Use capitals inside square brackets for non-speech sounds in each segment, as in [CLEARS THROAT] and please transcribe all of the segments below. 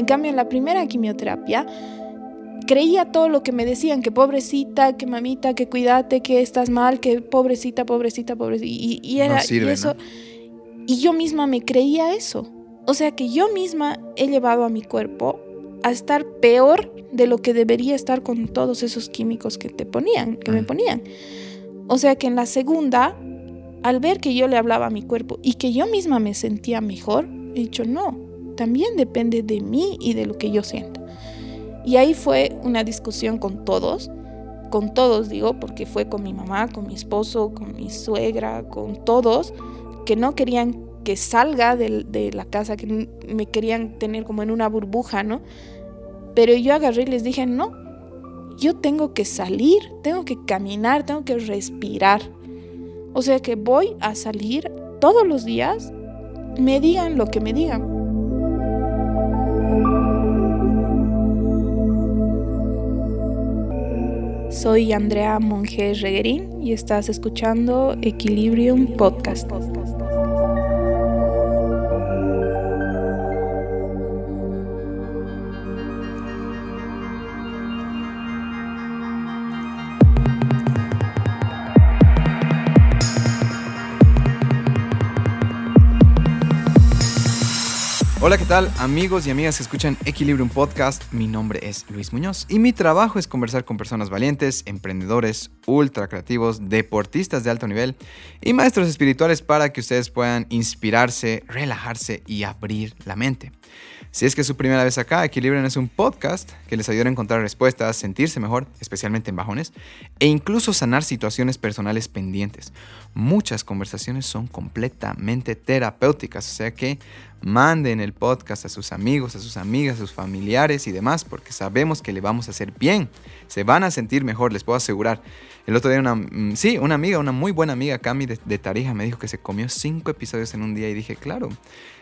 En cambio, en la primera quimioterapia, creía todo lo que me decían, que pobrecita, que mamita, que cuídate, que estás mal, que pobrecita, pobrecita, pobrecita. Y, era y eso. Y yo misma me creía eso. O sea que yo misma he llevado a mi cuerpo a estar peor de lo que debería estar con todos esos químicos que te ponían, que me ponían. O sea que en la segunda, al ver que yo le hablaba a mi cuerpo y que yo misma me sentía mejor, he dicho, no, también depende de mí y de lo que yo siento. Y ahí fue una discusión con todos, con todos digo, porque fue con mi mamá, con mi esposo, con mi suegra, con todos, que no querían que salga de, la casa, que me querían tener como en una burbuja, ¿no? Pero yo agarré y les dije, no, yo tengo que salir, tengo que caminar, tengo que respirar. O sea que voy a salir todos los días, me digan lo que me digan. Soy Andrea Monge Reguerín y estás escuchando Equilibrium Podcast. Hola, ¿qué tal amigos y amigas que escuchan Equilibrium Podcast? Mi nombre es Luis Muñoz y mi trabajo es conversar con personas valientes, emprendedores, ultra creativos, deportistas de alto nivel y maestros espirituales para que ustedes puedan inspirarse, relajarse y abrir la mente. Si es que es su primera vez acá, Equilibrium es un podcast que les ayuda a encontrar respuestas, sentirse mejor, especialmente en bajones, e incluso sanar situaciones personales pendientes. Muchas conversaciones son completamente terapéuticas, o sea que manden el podcast a sus amigos, a sus amigas, a sus familiares y demás, porque sabemos que le vamos a hacer bien. Se van a sentir mejor, les puedo asegurar. El otro día una, mm, sí, una amiga, una muy buena amiga, Cami de, de Tarija, me dijo que se comió cinco episodios en un día y dije, claro,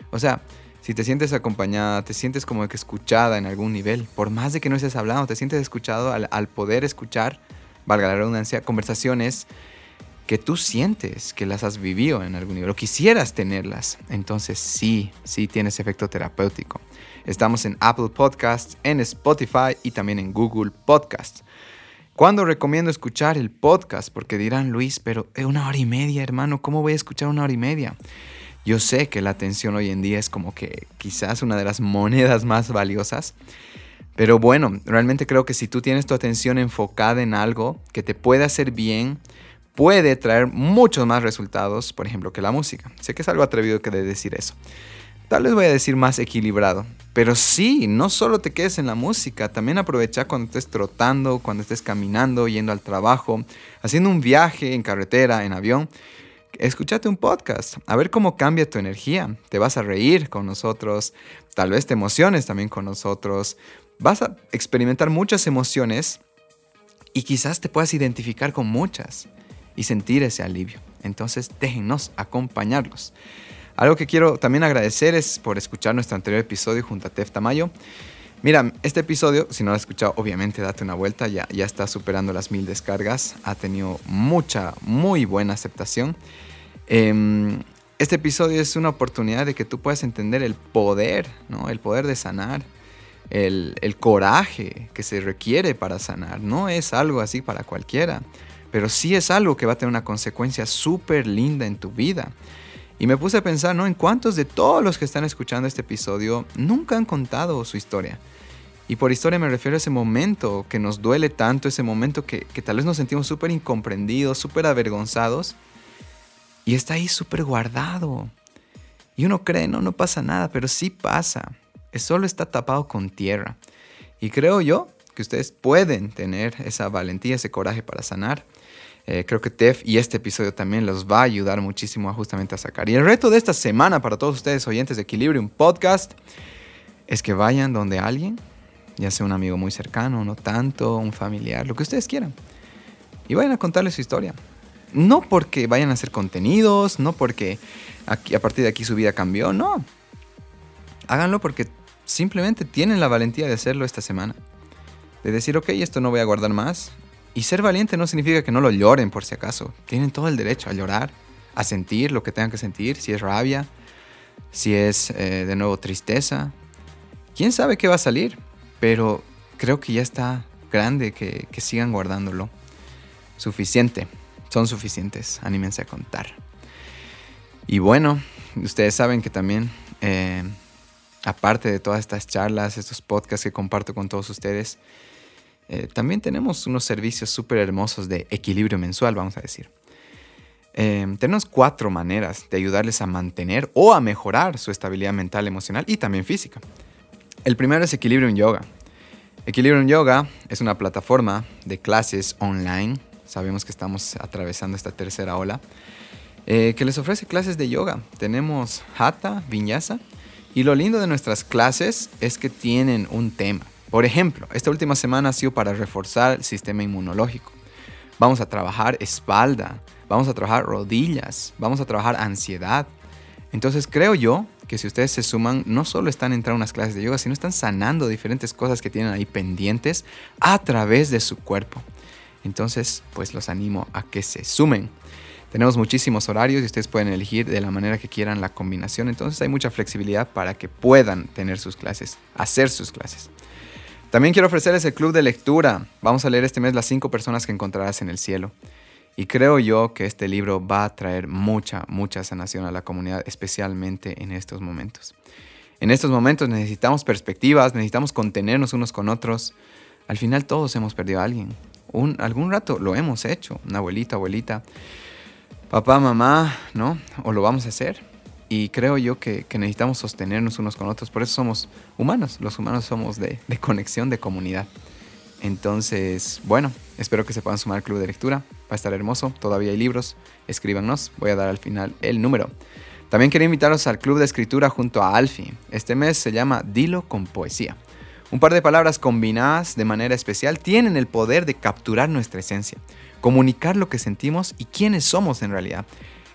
o sea, si te sientes acompañada, te sientes como que escuchada en algún nivel, por más de que no estés hablando, te sientes escuchado al, poder escuchar, valga la redundancia, conversaciones que tú sientes que las has vivido en algún nivel o quisieras tenerlas, entonces sí, sí tienes efecto terapéutico. Estamos en Apple Podcasts, en Spotify y también en Google Podcasts. ¿Cuándo recomiendo escuchar el podcast? Porque dirán, Luis, pero es una hora y media, hermano, ¿cómo voy a escuchar una hora y media? Yo sé que la atención hoy en día es como que quizás una de las monedas más valiosas. Pero bueno, realmente creo que si tú tienes tu atención enfocada en algo que te puede hacer bien, puede traer muchos más resultados, por ejemplo, que la música. Sé que es algo atrevido que de decir eso. Tal vez voy a decir más equilibrado. Pero sí, no solo te quedes en la música, también aprovecha cuando estés trotando, cuando estés caminando, yendo al trabajo, haciendo un viaje en carretera, en avión escúchate un podcast, a ver cómo cambia tu energía. Te vas a reír con nosotros, tal vez te emociones también con nosotros. Vas a experimentar muchas emociones y quizás te puedas identificar con muchas y sentir ese alivio. Entonces déjenos acompañarlos. Algo que quiero también agradecer es por escuchar nuestro anterior episodio junto a Tef Tamayo. Mira, este episodio, si no lo has escuchado, obviamente date una vuelta, ya, ya está superando las mil descargas, ha tenido mucha, muy buena aceptación. Em, este episodio es una oportunidad de que tú puedas entender el poder, ¿no? El poder de sanar, el, el coraje que se requiere para sanar. No es algo así para cualquiera, pero sí es algo que va a tener una consecuencia súper linda en tu vida. Y me puse a pensar, ¿no? En cuántos de todos los que están escuchando este episodio nunca han contado su historia. Y por historia me refiero a ese momento que nos duele tanto, ese momento que, tal vez nos sentimos súper incomprendidos, súper avergonzados. Y está ahí súper guardado. Y uno cree, no, no pasa nada, pero sí pasa. Es solo está tapado con tierra. Y creo yo que ustedes pueden tener esa valentía, ese coraje para sanar. Eh, creo que Tef y este episodio también los va a ayudar muchísimo a justamente a sacar. Y el reto de esta semana para todos ustedes oyentes de Equilibrium Podcast es que vayan donde alguien, ya sea un amigo muy cercano, no tanto, un familiar, lo que ustedes quieran, y vayan a contarles su historia. No porque vayan a hacer contenidos, no porque aquí, a partir de aquí su vida cambió, no. Háganlo porque simplemente tienen la valentía de hacerlo esta semana. De decir, ok, esto no voy a guardar más, y ser valiente no significa que no lo lloren por si acaso. Tienen todo el derecho a llorar, a sentir lo que tengan que sentir, si es rabia, si es eh, de nuevo tristeza. quién sabe qué va a salir, pero creo que ya está grande que, sigan guardándolo. Suficiente, son suficientes, anímense a contar. Y bueno, ustedes saben que también, eh, aparte de todas estas charlas, estos podcasts que comparto con todos ustedes, eh, también tenemos unos servicios súper hermosos de equilibrio mensual, vamos a decir. Eh, tenemos cuatro maneras de ayudarles a mantener o a mejorar su estabilidad mental, emocional y también física. El primero es Equilibrium Yoga. Equilibrium Yoga es una plataforma de clases online. Sabemos que estamos atravesando esta tercera ola. Eh, que les ofrece clases de yoga. Tenemos Hatha, Vinyasa. Y lo lindo de nuestras clases es que tienen un tema. Por ejemplo, esta última semana ha sido para reforzar el sistema inmunológico. Vamos a trabajar espalda, vamos a trabajar rodillas, vamos a trabajar ansiedad. Entonces creo yo que si ustedes se suman, no solo están entrando a unas clases de yoga, sino están sanando diferentes cosas que tienen ahí pendientes a través de su cuerpo. Entonces, pues los animo a que se sumen. Tenemos muchísimos horarios y ustedes pueden elegir de la manera que quieran la combinación. Entonces hay mucha flexibilidad para que puedan tener sus clases, hacer sus clases. También quiero ofrecerles el club de lectura. Vamos a leer este mes las cinco personas que encontrarás en el cielo. Y creo yo que este libro va a traer mucha, mucha sanación a la comunidad, especialmente en estos momentos. En estos momentos necesitamos perspectivas, necesitamos contenernos unos con otros. Al final todos hemos perdido a alguien. Un, algún rato lo hemos hecho, una abuelita, abuelita, papá, mamá, ¿no? O lo vamos a hacer. Y creo yo que, necesitamos sostenernos unos con otros. Por eso somos humanos. Los humanos somos de, de conexión, de comunidad. Entonces, bueno, espero que se puedan sumar al club de lectura. Va a estar hermoso. Todavía hay libros. Escríbanos. Voy a dar al final el número. También quería invitaros al club de escritura junto a Alfie. Este mes se llama Dilo con Poesía. Un par de palabras combinadas de manera especial tienen el poder de capturar nuestra esencia, comunicar lo que sentimos y quiénes somos en realidad.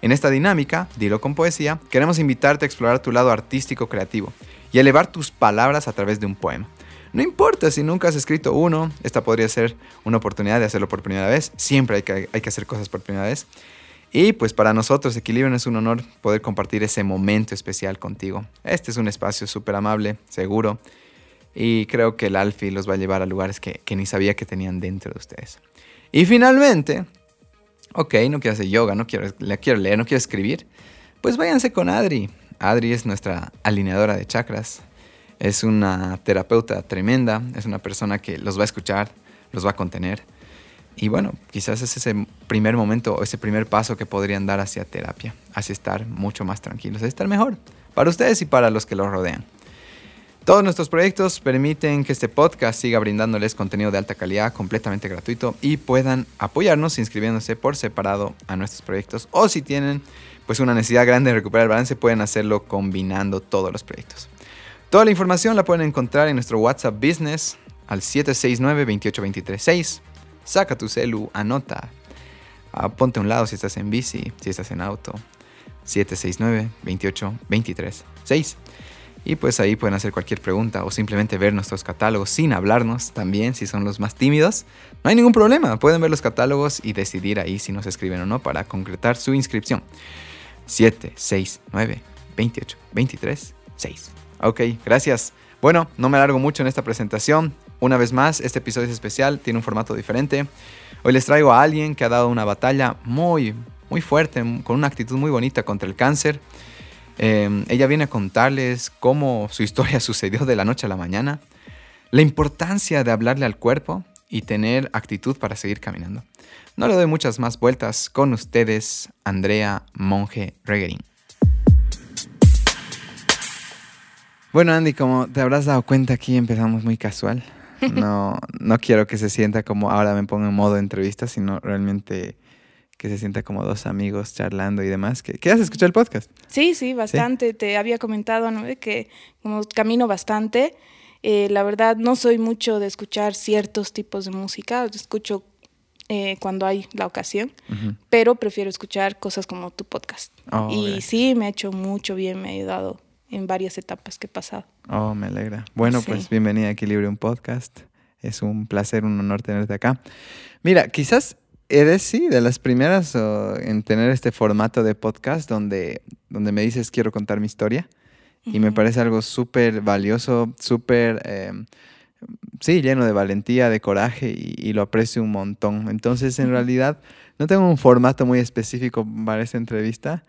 En esta dinámica, Dilo con Poesía, queremos invitarte a explorar tu lado artístico creativo y elevar tus palabras a través de un poema. No importa si nunca has escrito uno, esta podría ser una oportunidad de hacerlo por primera vez. Siempre hay que, hacer cosas por primera vez. Y pues para nosotros Equilibrio es un honor poder compartir ese momento especial contigo. Este es un espacio súper amable, seguro. Y creo que el Alfie los va a llevar a lugares que, ni sabía que tenían dentro de ustedes. Y finalmente, ok, no quiero hacer yoga, no quiero, quiero leer, no quiero escribir. Pues váyanse con Adri. Adri es nuestra alineadora de chakras. Es una terapeuta tremenda, es una persona que los va a escuchar, los va a contener. Y bueno, quizás es ese primer momento o ese primer paso que podrían dar hacia terapia, hacia estar mucho más tranquilos, hacia estar mejor, para ustedes y para los que los rodean. Todos nuestros proyectos permiten que este podcast siga brindándoles contenido de alta calidad completamente gratuito y puedan apoyarnos inscribiéndose por separado a nuestros proyectos o si tienen pues una necesidad grande de recuperar el balance pueden hacerlo combinando todos los proyectos. Toda la información la pueden encontrar en nuestro WhatsApp Business al 769-28236. Saca tu celu, anota. Ah, ponte a un lado si estás en bici, si estás en auto. 769-28236. Y pues ahí pueden hacer cualquier pregunta o simplemente ver nuestros catálogos sin hablarnos también si son los más tímidos. No hay ningún problema, pueden ver los catálogos y decidir ahí si nos escriben o no para concretar su inscripción. 769 28 23 6. Ok, gracias. Bueno, no me alargo mucho en esta presentación. Una vez más, este episodio es especial, tiene un formato diferente. Hoy les traigo a alguien que ha dado una batalla muy, muy fuerte, con una actitud muy bonita contra el cáncer. Em, ella viene a contarles cómo su historia [LAUGHS] sucedió de la noche a la mañana, la importancia de hablarle al cuerpo y tener actitud para seguir caminando. No le doy muchas más vueltas con ustedes, Andrea Monge Reguerín. Bueno, Andy, como te habrás dado cuenta, aquí empezamos muy casual. [LAUGHS] No, no quiero que se sienta como ahora me pongo en modo entrevista, sino realmente que se sienta como dos amigos charlando y demás. ¿Qué, has escuchado el podcast? Sí, sí, bastante. Te había comentado ¿no? que como camino bastante. Eh, la verdad, no soy mucho de escuchar ciertos tipos de música. Escucho eh, cuando hay la ocasión, pero prefiero escuchar cosas como tu podcast. Oh, y sí, me ha hecho mucho bien, me ha ayudado en varias etapas que he pasado. Oh, me alegra. Bueno, pues bienvenida a Equilibrio Podcast. Es un placer, un honor tenerte acá. Mira, quizás eres, sí, de las primeras en tener este formato de podcast donde, donde me dices quiero contar mi historia Y me parece algo súper valioso, súper, em, sí, lleno de valentía, de coraje y, lo aprecio un montón. Entonces, en realidad, no tengo un formato muy específico para esta entrevista,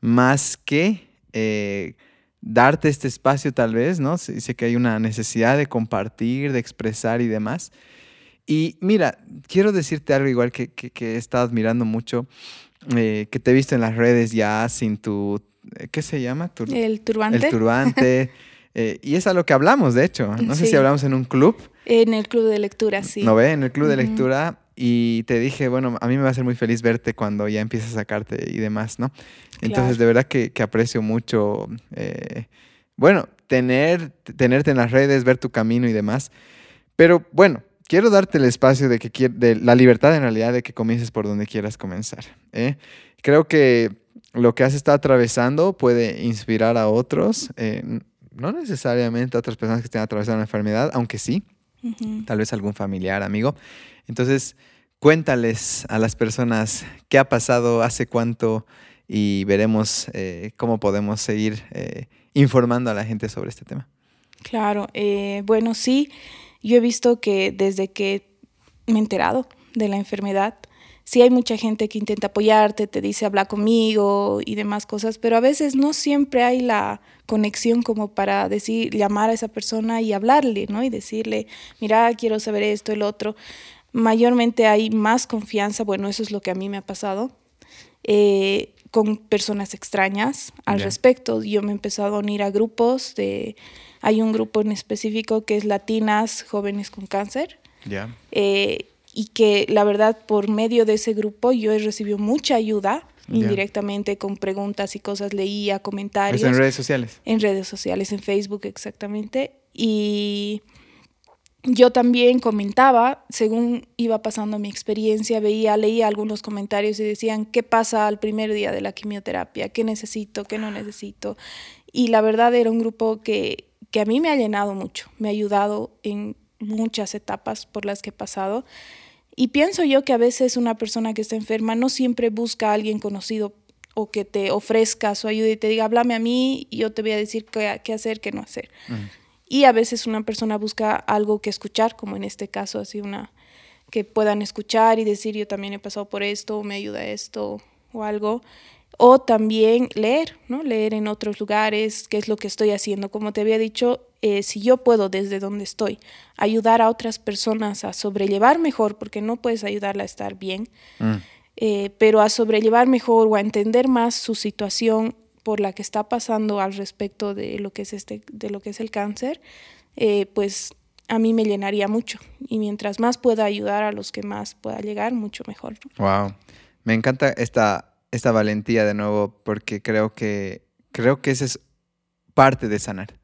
más que eh, darte este espacio tal vez, ¿no? Sé, que hay una necesidad de compartir, de expresar y demás. Y mira, quiero decirte algo igual que, que, he estado admirando mucho, eh, que te he visto en las redes ya sin tu, eh, ¿qué se llama? el turbante. El turbante. [LAUGHS] Eh, y es a lo que hablamos, de hecho. No sé si hablamos en un club. En el club de lectura, sí. ¿No ve? En el club de lectura. Y te dije, bueno, a mí me va a ser muy feliz verte cuando ya empieces a sacarte y demás, ¿no? Entonces, de verdad que, aprecio mucho, bueno, tener, tenerte en las redes, ver tu camino y demás. Pero bueno, quiero darte el espacio de que de la libertad en realidad de que comiences por donde quieras comenzar. ¿eh? Creo que lo que has estado atravesando puede inspirar a otros, eh, no necesariamente a otras personas que estén atravesando una enfermedad, aunque sí, tal vez algún familiar, amigo. Entonces, cuéntales a las personas qué ha pasado, hace cuánto y veremos eh, cómo podemos seguir informando a la gente sobre este tema. Claro, bueno, sí. Yo he visto que desde que me he enterado de la enfermedad, sí hay mucha gente que intenta apoyarte, te dice habla conmigo y demás cosas, pero a veces no siempre hay la conexión como para decir, llamar a esa persona y hablarle, ¿no? Y decirle, mira, quiero saber esto, el otro. Mayormente hay más confianza, bueno, eso es lo que a mí me ha pasado, eh, con personas extrañas al respecto. Yo me he empezado a unir a grupos de hay un grupo en específico que es Latinas Jóvenes con Cáncer. Eh, y que la verdad por medio de ese grupo yo he recibido mucha ayuda indirectamente con preguntas y cosas, leía comentarios. en redes sociales? En redes sociales, en Facebook exactamente. Y yo también comentaba, según iba pasando mi experiencia, veía, leía algunos comentarios y decían, ¿qué pasa al primer día de la quimioterapia? ¿Qué necesito? ¿Qué no necesito? Y la verdad era un grupo que que a mí me ha llenado mucho, me ha ayudado en muchas etapas por las que he pasado. Y pienso yo que a veces una persona que está enferma no siempre busca a alguien conocido o que te ofrezca su ayuda y te diga, háblame a mí y yo te voy a decir qué, qué hacer, qué no hacer. Y a veces una persona busca algo que escuchar, como en este caso, así una que puedan escuchar y decir, yo también he pasado por esto, me ayuda esto o algo o también leer, ¿no? Leer en otros lugares, qué es lo que estoy haciendo. Como te había dicho, eh, si yo puedo desde donde estoy ayudar a otras personas a sobrellevar mejor, porque no puedes ayudarla a estar bien, mm. eh, pero a sobrellevar mejor o a entender más su situación por la que está pasando al respecto de lo que es, este, de lo que es el cáncer, eh, pues a mí me llenaría mucho. Y mientras más pueda ayudar a los que más pueda llegar, mucho mejor. Wow. Me encanta esta esta valentía de nuevo porque creo que, creo que esa es parte de sanar.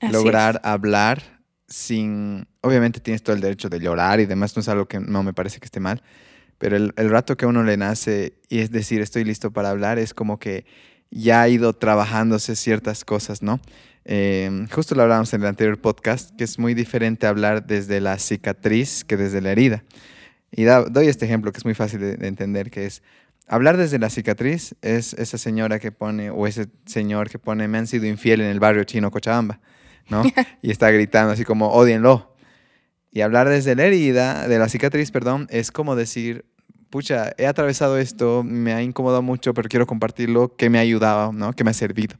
Lograr hablar sin... Obviamente tienes todo el derecho de llorar y demás, no es algo que no me parece que esté mal, pero el, rato que a uno le nace y es decir, estoy listo para hablar, es como que ya ha ido trabajándose ciertas cosas, ¿no? Em, justo lo hablábamos en el anterior podcast, que es muy diferente hablar desde la cicatriz que desde la herida. Y doy este ejemplo que es muy fácil de entender, que es, Hablar desde la cicatriz es esa señora que pone, o ese señor que pone, me han sido infiel en el barrio chino Cochabamba, ¿no? [LAUGHS] y está gritando así como, odienlo. Y hablar desde la herida, de la cicatriz, perdón, es como decir, pucha, he atravesado esto, me ha incomodado mucho, pero quiero compartirlo, que me ha ayudado, ¿no? Que me ha servido.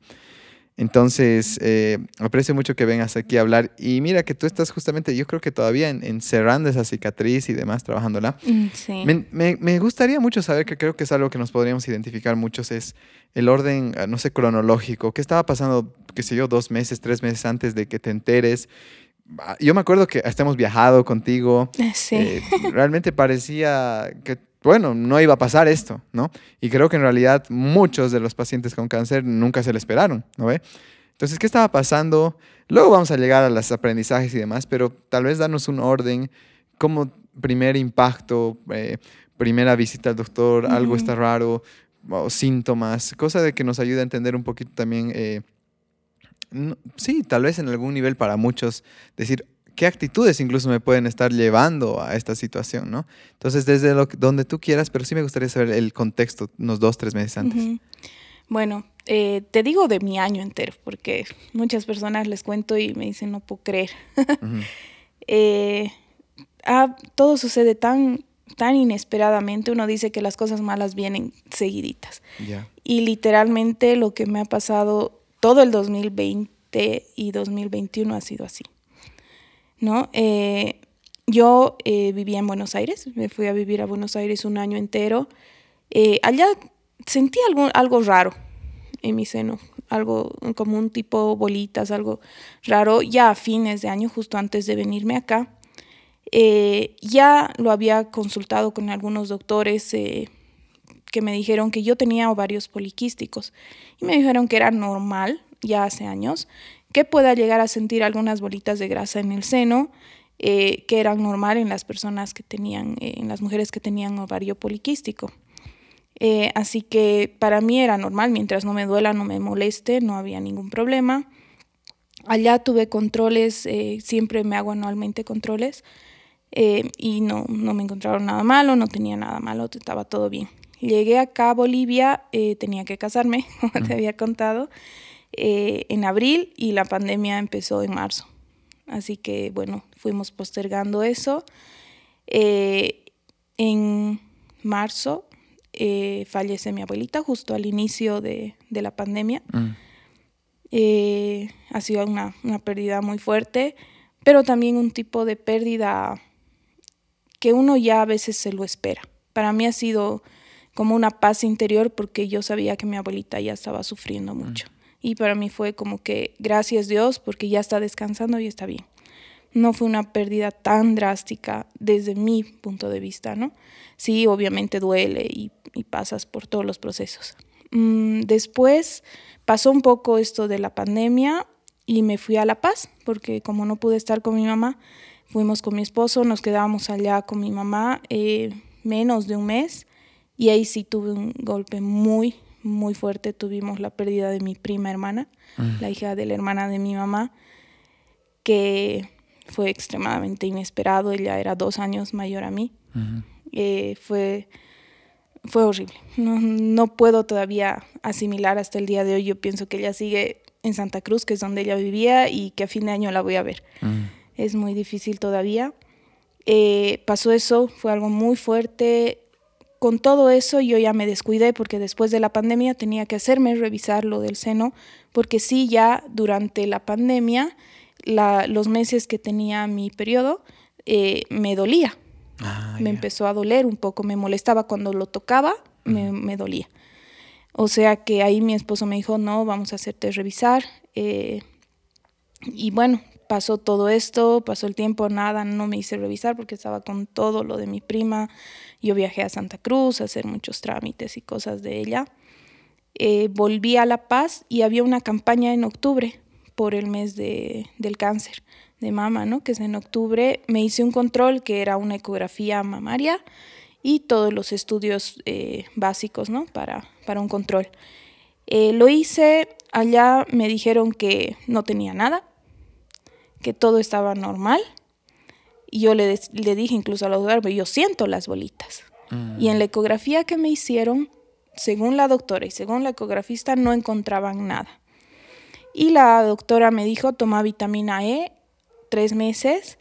Entonces, eh, aprecio mucho que vengas aquí a hablar. Y mira que tú estás justamente, yo creo que todavía encerrando esa cicatriz y demás, trabajándola. Mm, sí. Me, me, gustaría mucho saber, que creo que es algo que nos podríamos identificar muchos, es el orden, ah, no sé, cronológico. ¿Qué estaba pasando, qué sé yo, dos meses, tres meses antes de que te enteres? Ah, yo me acuerdo que hasta hemos viajado contigo. Sí. Eh, realmente parecía que bueno, no iba a pasar esto, ¿no? Y creo que en realidad muchos de los pacientes con cáncer nunca se lo esperaron, ¿no ve? Entonces, ¿qué estaba pasando? Luego vamos a llegar a los aprendizajes y demás, pero tal vez darnos un orden, como primer impacto, eh, primera visita al doctor, algo está raro, o síntomas, cosa de que nos ayude a entender un poquito también, eh, sí, tal vez en algún nivel para muchos, decir, qué actitudes incluso me pueden estar llevando a esta situación, ¿no? Entonces, desde lo, donde tú quieras, pero sí me gustaría saber el contexto unos dos, tres meses antes. Bueno, eh, te digo de mi año entero, porque muchas personas les cuento y me dicen, no puedo creer. [LAUGHS] Eh, ah, todo sucede tan, tan inesperadamente, uno dice que las cosas malas vienen seguiditas. Y literalmente lo que me ha pasado todo el 2020 y 2021 ha sido así. ¿No? Eh, yo vivía en Buenos Aires, me fui a vivir a Buenos Aires un año entero. allá sentí algo, algo raro en mi seno, algo como un tipo bolitas, algo raro, ya a fines de año, justo antes de venirme acá. Eh, ya lo había consultado con algunos doctores eh, que me dijeron que yo tenía ovarios poliquísticos y me dijeron que era normal, ya hace años, que pueda llegar a sentir algunas bolitas de grasa en el seno, eh, que eran normal en las personas que tenían, en las mujeres que tenían ovario poliquístico. Eh, así que para mí era normal, mientras no me duela, no me moleste, no había ningún problema. Allá tuve controles, eh, siempre me hago anualmente controles eh, y no, no me encontraron nada malo, no tenía nada malo, estaba todo bien. Llegué acá a Bolivia, tenía que casarme, [LAUGHS] como te había contado, en abril y la pandemia empezó en marzo. Así que bueno, fuimos postergando eso. en marzo eh, fallece mi abuelita justo al inicio de, la pandemia. Mm. Eh, ha sido una, pérdida muy fuerte, pero también un tipo de pérdida que uno ya a veces se lo espera. Para mí ha sido como una paz interior porque yo sabía que mi abuelita ya estaba sufriendo mm. Y para mí fue como que gracias Dios porque ya está descansando y está bien. No fue una pérdida tan drástica desde mi punto de vista, ¿no? Sí, obviamente duele y y pasas por todos los procesos. Mm, después pasó un poco esto de la pandemia y me fui a La Paz, porque como no pude estar con mi mamá, fuimos con mi esposo, nos quedábamos allá con mi mamá eh, menos de un mes y ahí sí tuve un golpe muy, muy fuerte. Tuvimos la pérdida de mi prima hermana, mm. la hija de la hermana de mi mamá, que fue extremadamente inesperado. Ella era dos años mayor a mí. Eh, fue fue horrible. No, no puedo todavía asimilar hasta el día de hoy. Yo pienso que ella sigue en Santa Cruz, que es donde ella vivía, y que a fin de año la voy a ver. Mm. Es muy difícil todavía. Eh, pasó eso, fue algo muy fuerte. Con todo eso yo ya me descuidé porque después de la pandemia tenía que hacerme revisar lo del seno, porque sí, ya durante la pandemia, los meses que tenía mi periodo, eh, me dolía Ah, me empezó a doler un poco, me molestaba cuando lo tocaba, me, dolía. O sea que ahí mi esposo me dijo, no, vamos a hacerte revisar. Eh, y bueno, pasó todo esto, pasó el tiempo, nada, no me hice revisar porque estaba con todo lo de mi prima. Yo viajé a Santa Cruz a hacer muchos trámites y cosas de ella. Eh, volví a La Paz y había una campaña en octubre por el mes de, del cáncer de mama, ¿no? Que es en octubre. Me hice un control que era una ecografía mamaria y todos los estudios eh, básicos, ¿no? Para, para un control. Eh, lo hice, allá me dijeron que no tenía nada, que todo estaba normal. Y yo le, le dije incluso a la doctora, yo siento las bolitas. Y en la ecografía que me hicieron, según la doctora y según la ecografista, no encontraban nada. Y la doctora me dijo, toma vitamina E tres meses.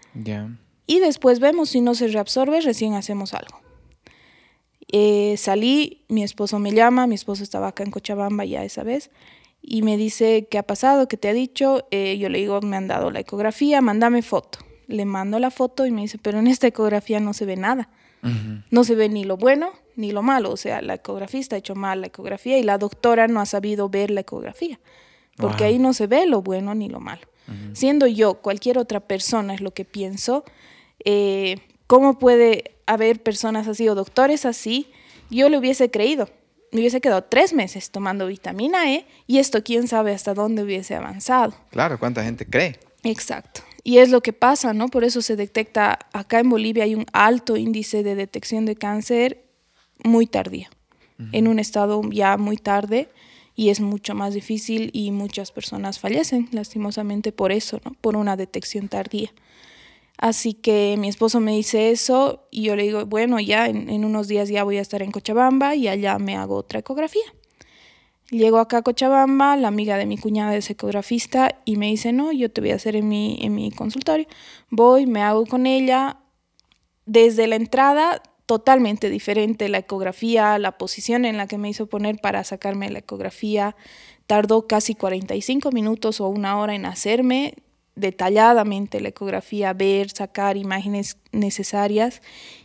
Y después vemos si no se reabsorbe, recién hacemos algo. Eh, salí, mi esposo me llama, mi esposo estaba acá en Cochabamba ya esa vez, y me dice, ¿qué ha pasado? ¿Qué te ha dicho? Eh, yo le digo, me han dado la ecografía, mándame foto. Le mando la foto y me dice, pero en esta ecografía no se ve nada. No se ve ni lo bueno ni lo malo. O sea, la ecografista ha hecho mal la ecografía y la doctora no ha sabido ver la ecografía, porque ahí no se ve lo bueno ni lo malo. Siendo yo cualquier otra persona, es lo que pienso, eh, ¿cómo puede haber personas así o doctores así? Yo le hubiese creído. Me hubiese quedado tres meses tomando vitamina E y esto quién sabe hasta dónde hubiese avanzado. Claro, ¿cuánta gente cree? Exacto. Y es lo que pasa, ¿no? Por eso se detecta, acá en Bolivia hay un alto índice de detección de cáncer muy tardío, en un estado ya muy tarde y es mucho más difícil y muchas personas fallecen lastimosamente por eso, ¿no? por una detección tardía. Así que mi esposo me dice eso y yo le digo, bueno, ya en, unos días ya voy a estar en Cochabamba y allá me hago otra ecografía. Llego acá a Cochabamba, la amiga de mi cuñada es ecografista y me dice, no, yo te voy a hacer en mi, en mi consultorio. Voy, me hago con ella. Desde la entrada, totalmente diferente la ecografía, la posición en la que me hizo poner para sacarme la ecografía. Tardó casi 45 minutos o una hora en hacerme detalladamente la ecografía, ver, sacar imágenes necesarias.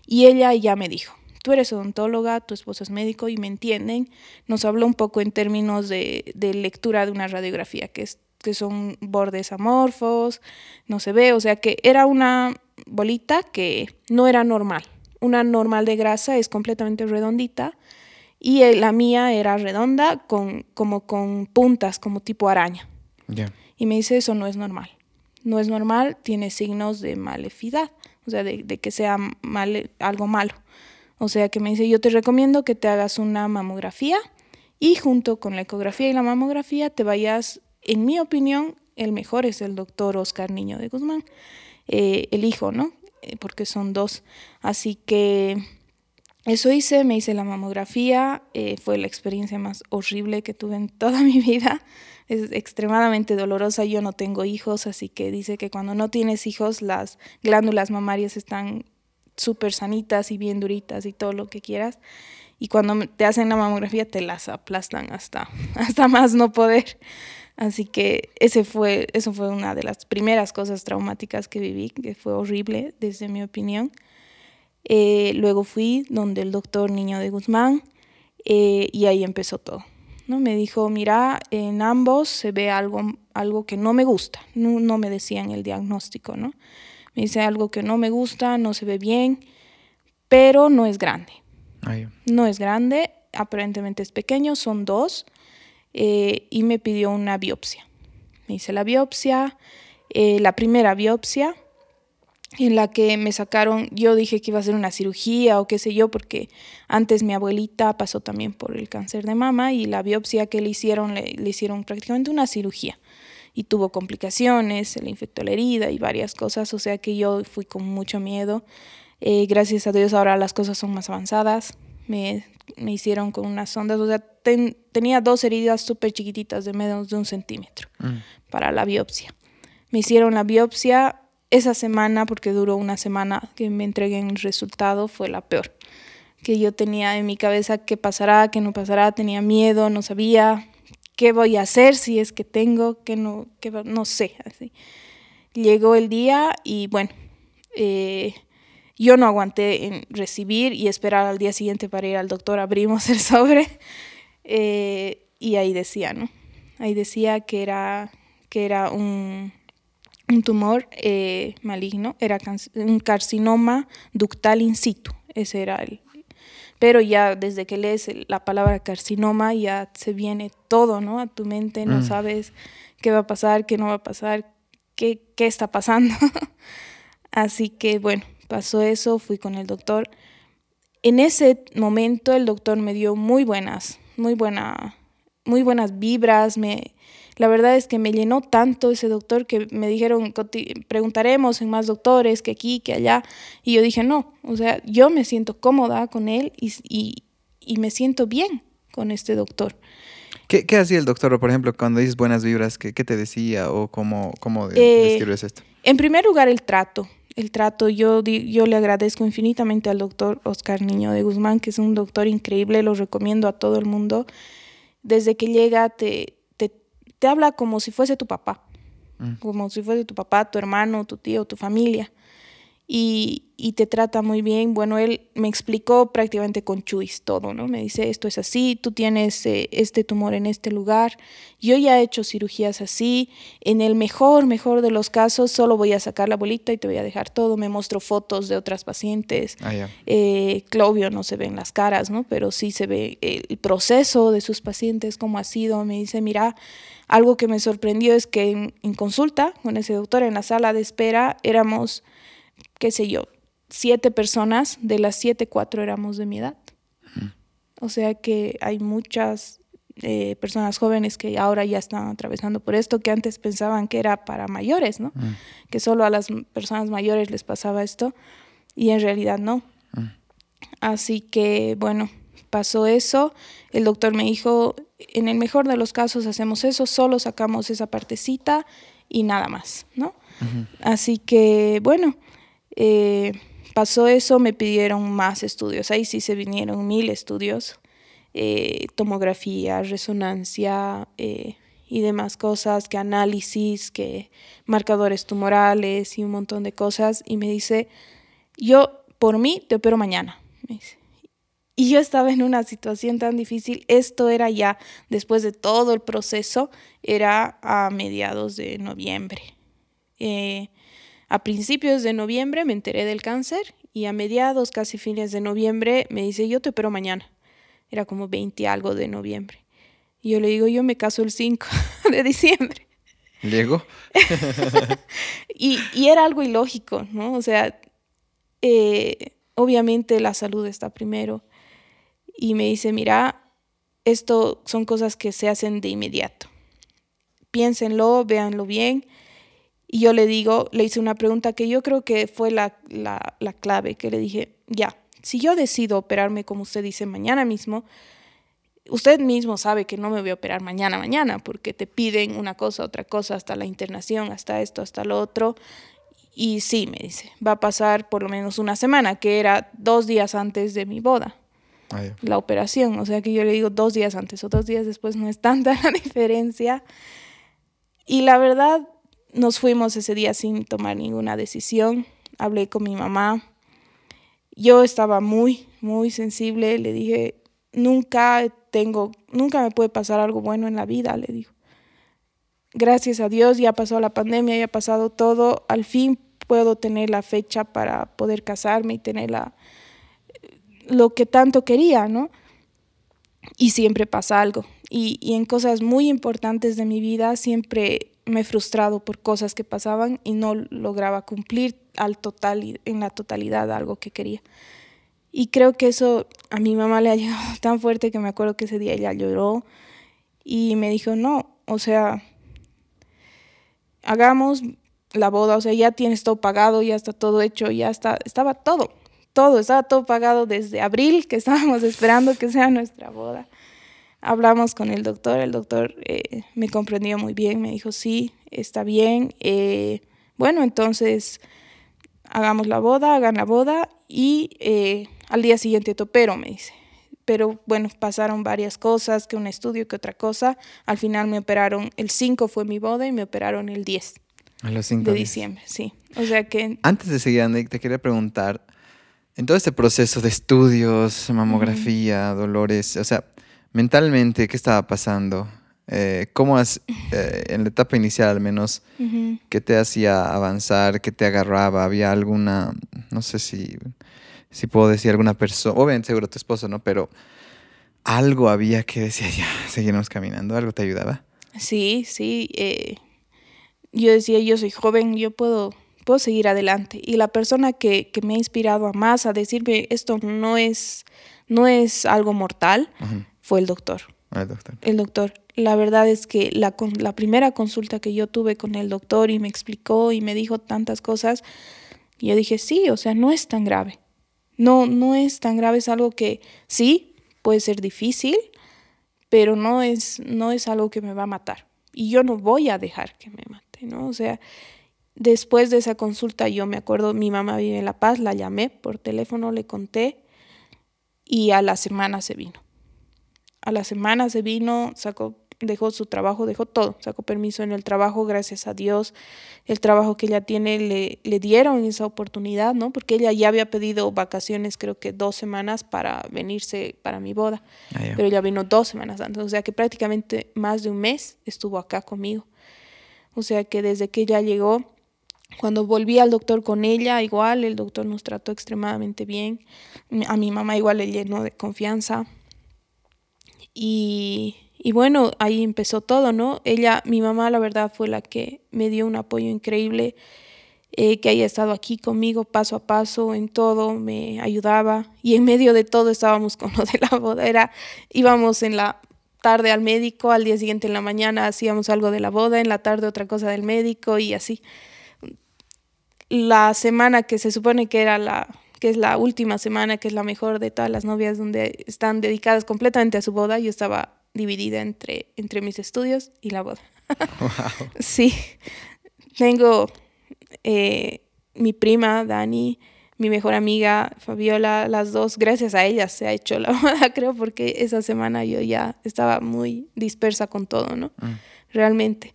Y ella ya me dijo, tú eres odontóloga, tu esposo es médico y me entienden. Nos habló un poco en términos de, lectura de una radiografía, que, es, que son bordes amorfos, no se ve, o sea que era una bolita que no era normal. Una normal de grasa es completamente redondita y la mía era redonda con, como con puntas, como tipo araña. Y me dice, eso no es normal. No es normal, tiene signos de malefidad, o sea, de, de que sea mal, algo malo. O sea que me dice, yo te recomiendo que te hagas una mamografía y junto con la ecografía y la mamografía te vayas, en mi opinión, el mejor es el doctor Oscar Niño de Guzmán, eh, el hijo, ¿no? Eh, porque son dos. Así que eso hice, me hice la mamografía, eh, fue la experiencia más horrible que tuve en toda mi vida. Es extremadamente dolorosa, yo no tengo hijos, así que dice que cuando no tienes hijos las glándulas mamarias están súper sanitas y bien duritas y todo lo que quieras. Y cuando te hacen la mamografía te las aplastan hasta, [LAUGHS] hasta más no poder. Así que ese fue, eso fue una de las primeras cosas traumáticas que viví, que fue horrible desde mi opinión. Eh, luego fui donde el doctor Niño de Guzmán eh, y ahí empezó todo. ¿no? Me dijo, mira, en ambos se ve algo, algo que no me gusta. No, no me decían el diagnóstico, ¿no? Me dice algo que no me gusta, no se ve bien, pero no es grande. No es grande, aparentemente es pequeño, son dos, eh, y me pidió una biopsia. Me hice la biopsia, eh, la primera biopsia, en la que me sacaron, yo dije que iba a ser una cirugía o qué sé yo, porque antes mi abuelita pasó también por el cáncer de mama y la biopsia que le hicieron, le hicieron prácticamente una cirugía y tuvo complicaciones, se le infectó la herida y varias cosas, o sea que yo fui con mucho miedo. Eh, gracias a Dios ahora las cosas son más avanzadas, me, me hicieron con unas sondas, o sea, tenía dos heridas súper chiquititas de menos de un centímetro mm. para la biopsia. Me hicieron la biopsia esa semana, porque duró una semana que me entreguen el resultado, fue la peor. Que yo tenía en mi cabeza qué pasará, qué no pasará, tenía miedo, no sabía, qué voy a hacer si es que tengo, que no, que no sé. Así. Llegó el día y bueno, eh, yo no aguanté en recibir y esperar al día siguiente para ir al doctor, abrimos el sobre [LAUGHS] eh, y ahí decía, ¿no? Ahí decía que era, que era un, un tumor eh, maligno, era un carcinoma ductal in situ, ese era el, pero ya desde que lees la palabra carcinoma ya se viene todo, ¿no? A tu mente, no mm. sabes qué va a pasar, qué no va a pasar, qué, qué está pasando. [LAUGHS] Así que bueno, pasó eso, fui con el doctor. En ese momento el doctor me dio muy buenas, muy buena, muy buenas vibras, me, la verdad es que me llenó tanto ese doctor que me dijeron, preguntaremos en más doctores que aquí, que allá. Y yo dije, no, o sea, yo me siento cómoda con él y, me siento bien con este doctor. ¿Qué, hacía el doctor, por ejemplo, cuando dices buenas vibras? ¿Qué, te decía o cómo, cómo eh, describes esto? En primer lugar, el trato. El trato, yo, yo le agradezco infinitamente al doctor Oscar Niño de Guzmán, que es un doctor increíble, lo recomiendo a todo el mundo. Desde que llega te, te habla como si fuese tu papá, mm. como si fuese tu papá, tu hermano, tu tío, tu familia. Y, y, te trata muy bien. Bueno, él me explicó prácticamente con chuis todo, ¿no? Me dice, esto es así, tú tienes eh, este tumor en este lugar, yo ya he hecho cirugías así, en el mejor, mejor de los casos, solo voy a sacar la bolita y te voy a dejar todo. Me mostró fotos de otras pacientes. Ah, eh, Claudio no se ve en las caras, ¿no? Pero sí se ve el proceso de sus pacientes, cómo ha sido. Me dice, mira, algo que me sorprendió es que en, consulta con ese doctor en la sala de espera éramos, qué sé yo, siete personas, de las siete, cuatro éramos de mi edad. O sea que hay muchas eh, personas jóvenes que ahora ya están atravesando por esto, que antes pensaban que era para mayores, ¿no? Que solo a las personas mayores les pasaba esto y en realidad no. Así que, bueno, pasó eso, el doctor me dijo, en el mejor de los casos hacemos eso, solo sacamos esa partecita y nada más, ¿no? Así que, bueno, eh, pasó eso, me pidieron más estudios, ahí sí se vinieron mil estudios, eh, tomografía, resonancia eh, y demás cosas, que análisis, que marcadores tumorales y un montón de cosas, y me dice, yo por mí te opero mañana, me dice. Y yo estaba en una situación tan difícil. Esto era ya, después de todo el proceso, era a mediados de noviembre. Eh, a principios de noviembre me enteré del cáncer y a mediados, casi fines de noviembre, me dice, yo te opero mañana. Era como 20 algo de noviembre. Y yo le digo, yo me caso el 5 [LAUGHS] de diciembre. ¿Llegó? [LAUGHS] y, y, era algo ilógico, ¿no? O sea, eh, obviamente la salud está primero y me dice, mira, esto son cosas que se hacen de inmediato. Piénsenlo, véanlo bien. Y yo le digo, le hice una pregunta que yo creo que fue la, la, la clave, que le dije, ya, si yo decido operarme, como usted dice, mañana mismo, usted mismo sabe que no me voy a operar mañana, mañana, porque te piden una cosa, otra cosa, hasta la internación, hasta esto, hasta lo otro. Y sí, me dice, va a pasar por lo menos una semana, que era dos días antes de mi boda la operación. O sea que yo le digo dos días antes o dos días después, no es tanta [LAUGHS] la diferencia. Y la verdad, nos fuimos ese día sin tomar ninguna decisión. Hablé con mi mamá. Yo estaba muy, muy sensible. Le dije, nunca tengo, nunca me puede pasar algo bueno en la vida, le digo. Gracias a Dios, ya pasó la pandemia, ya ha pasado todo. Al fin puedo tener la fecha para poder casarme y tener la, lo que tanto quería, ¿no? Y siempre pasa algo. Y, en cosas muy importantes de mi vida siempre me he frustrado por cosas que pasaban y no lograba cumplir al total, en la totalidad algo que quería. Y creo que eso a mi mamá le ha [LAUGHS] llegado tan fuerte que me acuerdo que ese día ella lloró y me dijo, no, o sea, hagamos la boda, o sea, ya tienes todo pagado, ya está todo hecho, ya está, estaba todo todo, estaba todo pagado desde abril, que estábamos [LAUGHS] esperando que sea nuestra boda. Hablamos con el doctor, el doctor eh, me comprendió muy bien, me dijo, sí, está bien. Eh, bueno, entonces hagamos la boda, hagan la boda y eh, al día siguiente topero, me dice. Pero bueno, pasaron varias cosas, que un estudio, que otra cosa. Al final me operaron, el 5 fue mi boda y me operaron el 10 a los 5 de diciembre, sí. O sea que... Antes de seguir, Andy, te quería preguntar, en todo este proceso de estudios, mamografía, dolores, o sea, mentalmente, ¿qué estaba pasando? Eh, ¿Cómo has, eh, en la etapa inicial al menos, qué te hacía avanzar, qué te agarraba? ¿Había alguna, no sé si, si puedo decir alguna persona, obviamente seguro tu esposo, ¿no? Pero algo había que decía, ya, seguimos caminando, algo te ayudaba. Sí, sí. Eh, yo decía, yo soy joven, yo puedo puedo seguir adelante. Y la persona que, me ha inspirado a más a decirme esto no es, no es algo mortal fue el doctor. Ah, el doctor. El doctor. La verdad es que la, la primera consulta que yo tuve con el doctor y me explicó y me dijo tantas cosas, yo dije, sí, o sea, no es tan grave. No, no es tan grave, es algo que sí, puede ser difícil, pero no es, no es algo que me va a matar. Y yo no voy a dejar que me mate, ¿no? O sea, Después de esa consulta, yo me acuerdo, mi mamá vive en La Paz, la llamé por teléfono, le conté y a la semana se vino. A la semana se vino, sacó, dejó su trabajo, dejó todo, sacó permiso en el trabajo, gracias a Dios. El trabajo que ella tiene le, le dieron esa oportunidad, ¿no? Porque ella ya había pedido vacaciones, creo que dos semanas para venirse para mi boda, ah, pero ella vino dos semanas antes, o sea que prácticamente más de un mes estuvo acá conmigo. O sea que desde que ella llegó, cuando volví al doctor con ella, igual el doctor nos trató extremadamente bien. A mi mamá igual le llenó de confianza. Y, y, bueno, ahí empezó todo, ¿no? Ella, mi mamá, la verdad, fue la que me dio un apoyo increíble, eh, que haya estado aquí conmigo paso a paso en todo, me ayudaba. Y en medio de todo estábamos con [LAUGHS] lo de la boda. Era, íbamos en la tarde al médico, al día siguiente en la mañana hacíamos algo de la boda, en la tarde otra cosa del médico y así la semana que se supone que era la que es la última semana, que es la mejor de todas las novias, donde están dedicadas completamente a su boda, yo estaba dividida entre, entre mis estudios y la boda. [LAUGHS] Sí, tengo eh, mi prima, Dani, mi mejor amiga, Fabiola, las dos, gracias a ellas se ha hecho la [LAUGHS] boda, creo, porque esa semana yo ya estaba muy dispersa con todo, ¿no? Mm. Realmente.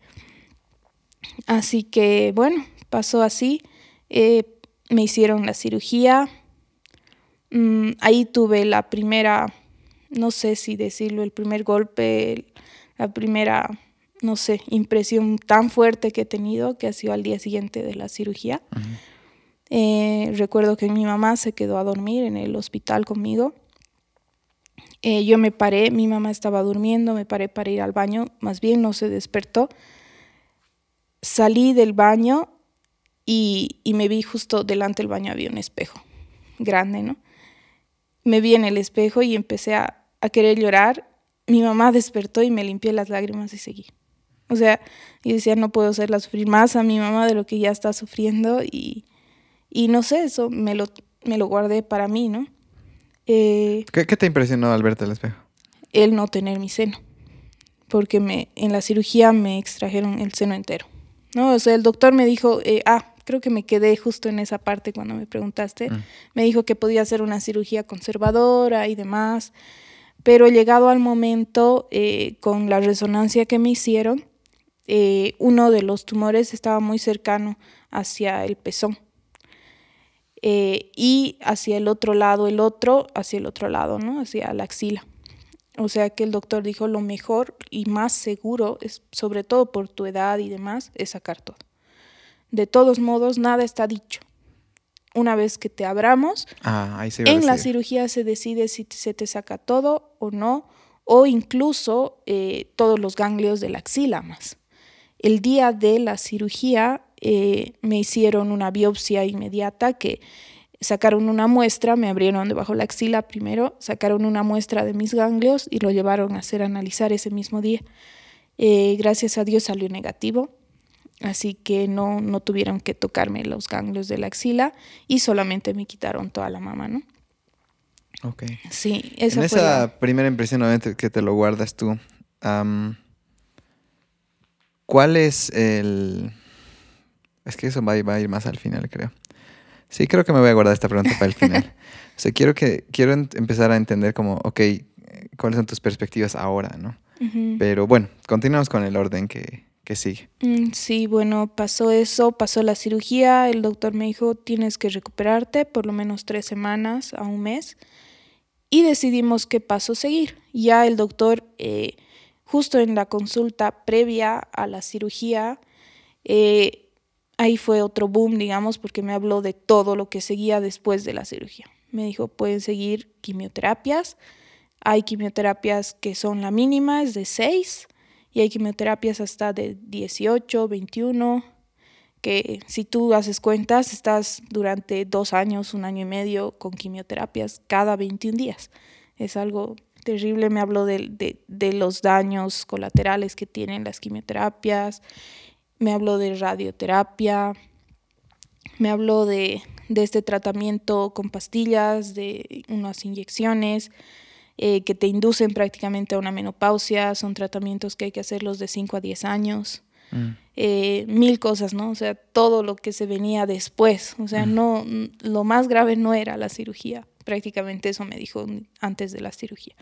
Así que, bueno, pasó así. Eh, me hicieron la cirugía. Mm, ahí tuve la primera, no sé si decirlo, el primer golpe, la primera, no sé, impresión tan fuerte que he tenido, que ha sido al día siguiente de la cirugía. Eh, recuerdo que mi mamá se quedó a dormir en el hospital conmigo. Eh, yo me paré, mi mamá estaba durmiendo, me paré para ir al baño, más bien no se despertó. Salí del baño y, me vi justo delante del baño había un espejo grande, ¿no? Me vi en el espejo y empecé a, querer llorar. Mi mamá despertó y me limpié las lágrimas y seguí. O sea, yo decía, no puedo hacerla sufrir más a mi mamá de lo que ya está sufriendo y, no sé, eso me lo, me lo guardé para mí, ¿no? Eh, ¿Qué, te impresionó al verte al espejo? El no tener mi seno, porque me, en la cirugía me extrajeron el seno entero. ¿no? O sea, el doctor me dijo, eh, ah, creo que me quedé justo en esa parte cuando me preguntaste, mm. me dijo que podía hacer una cirugía conservadora y demás, pero llegado al momento, eh, con la resonancia que me hicieron, eh, uno de los tumores estaba muy cercano hacia el pezón. y hacia el otro lado, el otro, hacia el otro lado, ¿no? Hacia la axila. O sea que el doctor dijo lo mejor y más seguro, es, sobre todo por tu edad y demás, es sacar todo. De todos modos, nada está dicho. Una vez que te abramos, ah, en la cirugía se decide si se te saca todo o no, o incluso eh, todos los ganglios de la axila más. El día de la cirugía eh, me hicieron una biopsia inmediata que Sacaron una muestra, me abrieron debajo la axila primero, sacaron una muestra de mis ganglios y lo llevaron a hacer analizar ese mismo día. Eh, gracias a Dios salió negativo, así que no, no tuvieron que tocarme los ganglios de la axila y solamente me quitaron toda la mama, ¿no? Ok. Sí, esa En esa primera impresión, obviamente, que te lo guardas tú, ¿cuál es el...? Es que eso va a ir más al final, creo. Sí, creo que me voy a guardar esta pregunta para el final. [LAUGHS] o sea, quiero, que, quiero empezar a entender como, ok, cuáles son tus perspectivas ahora, ¿no? Pero bueno, continuamos con el orden que, que sigue. Mm, sí, bueno, pasó eso, pasó la cirugía, el doctor me dijo, tienes que recuperarte por lo menos tres semanas a un mes. Y decidimos qué paso seguir. Ya el doctor, eh, justo en la consulta previa a la cirugía, eh, ahí fue otro boom, digamos, porque me habló de todo lo que seguía después de la cirugía. Me dijo, pueden seguir quimioterapias. Hay quimioterapias que son la mínima, es de 6, y hay quimioterapias hasta de 18, 21, que si tú haces cuentas, estás durante dos años, un año y medio con quimioterapias cada 21 días. Es algo terrible, me habló de, de los daños colaterales que tienen las quimioterapias me habló de radioterapia, me habló de, este tratamiento con pastillas, de unas inyecciones eh, que te inducen prácticamente a una menopausia, son tratamientos que hay que hacerlos de 5 a 10 años. Mm. Eh, mil cosas, ¿no? O sea, todo lo que se venía después. O sea, mm. no, lo más grave no era la cirugía. Prácticamente eso me dijo antes de la cirugía.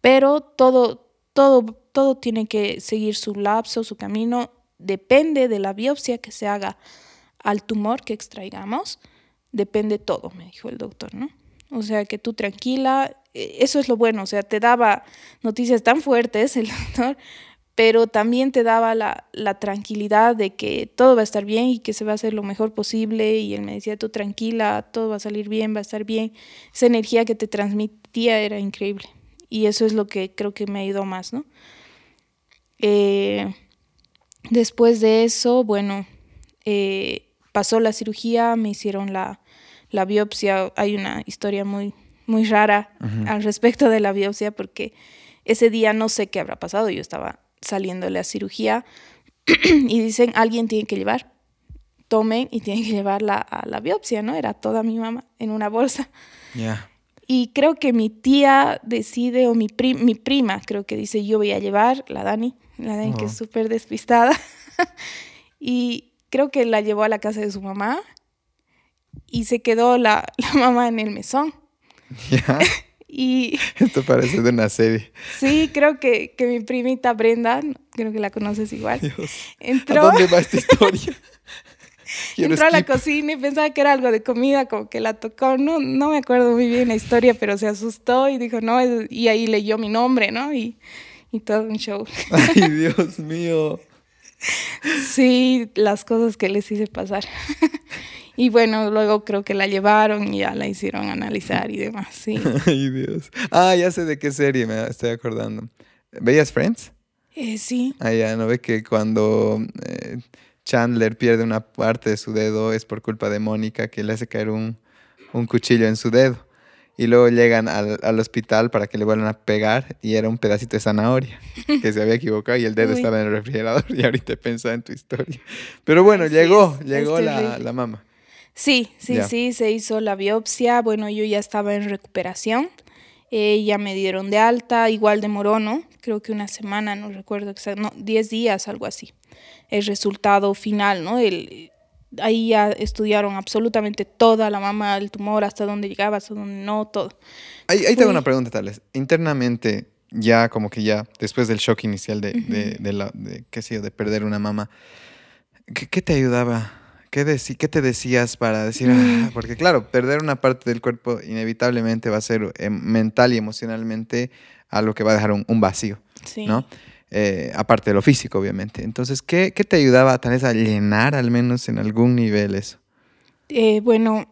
Pero todo, todo, todo tiene que seguir su lapso, su camino depende de la biopsia que se haga al tumor que extraigamos, depende todo, me dijo el doctor, ¿no? O sea, que tú tranquila, e, eso es lo bueno, o sea, te daba noticias tan fuertes el [LAUGHS] doctor, pero también te daba la, la, tranquilidad de que todo va a estar bien y que se va a hacer lo mejor posible. Y él me decía, tú tranquila, todo va a salir bien, va a estar bien. Esa energía que te transmitía era increíble. Y eso es lo que creo que me ha ido más, ¿no? Eh, Después de eso, bueno, eh, pasó la cirugía, me hicieron la, biopsia. Hay una historia muy, muy rara al respecto de la biopsia porque ese día no sé qué habrá pasado. Yo estaba saliendo de la cirugía [CLEARS THROAT] y dicen, alguien tiene que llevar. tomen y tienen que llevarla a la biopsia, ¿no? Era toda mi mamá en una bolsa. Y creo que mi tía decide, o mi, mi prima, creo que dice, yo voy a llevar, la Dani, la Dani que es súper despistada. [LAUGHS] y creo que la llevó a la casa de su mamá y se quedó la, [LAUGHS] la mamá en el mesón. [LAUGHS] Ya. [LAUGHS] y... Esto parece de una serie. Sí, creo que, que mi primita Brenda, creo que la conoces igual, entró... ¿A dónde va esta historia? entró a la cocina y pensaba que era algo de comida, como que la tocó, no, no me acuerdo muy bien la historia, pero se asustó y dijo, no, y ahí leyó mi nombre, ¿no? Y, y todo un show. Ay, Dios mío. Sí, las cosas que les hice pasar. Y bueno, luego creo que la llevaron y ya la hicieron analizar y demás, sí. [LAUGHS] Ay, Dios. Ah, ya sé de qué serie me estoy acordando. ¿Veías Friends? Eh, sí. Ah, ya, ¿no ve que cuando eh, Chandler pierde una parte de su dedo es por culpa de Mónica que le hace caer un, un cuchillo en su dedo? Y luego llegan al, al, hospital para que le vuelvan a pegar y era un pedacito de zanahoria [LAUGHS] que se había equivocado y el dedo estaba en el refrigerador [LAUGHS] y ahorita pensaba en tu historia. Pero bueno, llegó, llegó la, la mamá. Sí, sí, sí, se hizo la biopsia. Bueno, yo ya estaba en recuperación. Eh, ya me dieron de alta, igual demoró, ¿no? Creo que una semana, no recuerdo exacto, no, 10 días, algo así. El resultado final, ¿no? El, ahí ya estudiaron absolutamente toda la mama, el tumor, hasta dónde llegaba, hasta dónde no, todo. Ahí, ahí tengo una pregunta, Tales. Internamente, ya como que ya, después del shock inicial de, de, de, la, de qué sé yo, de perder una mama, ¿qué, qué te ayudaba? ¿Qué, ¿Qué te decías para decir, mm. ah, porque claro, perder una parte del cuerpo inevitablemente va a ser eh, mental y emocionalmente algo que va a dejar un, vacío, ¿no? Eh, aparte de lo físico, obviamente. Entonces, ¿qué, ¿qué, te ayudaba tal vez a llenar al menos en algún nivel eso? Eh, bueno,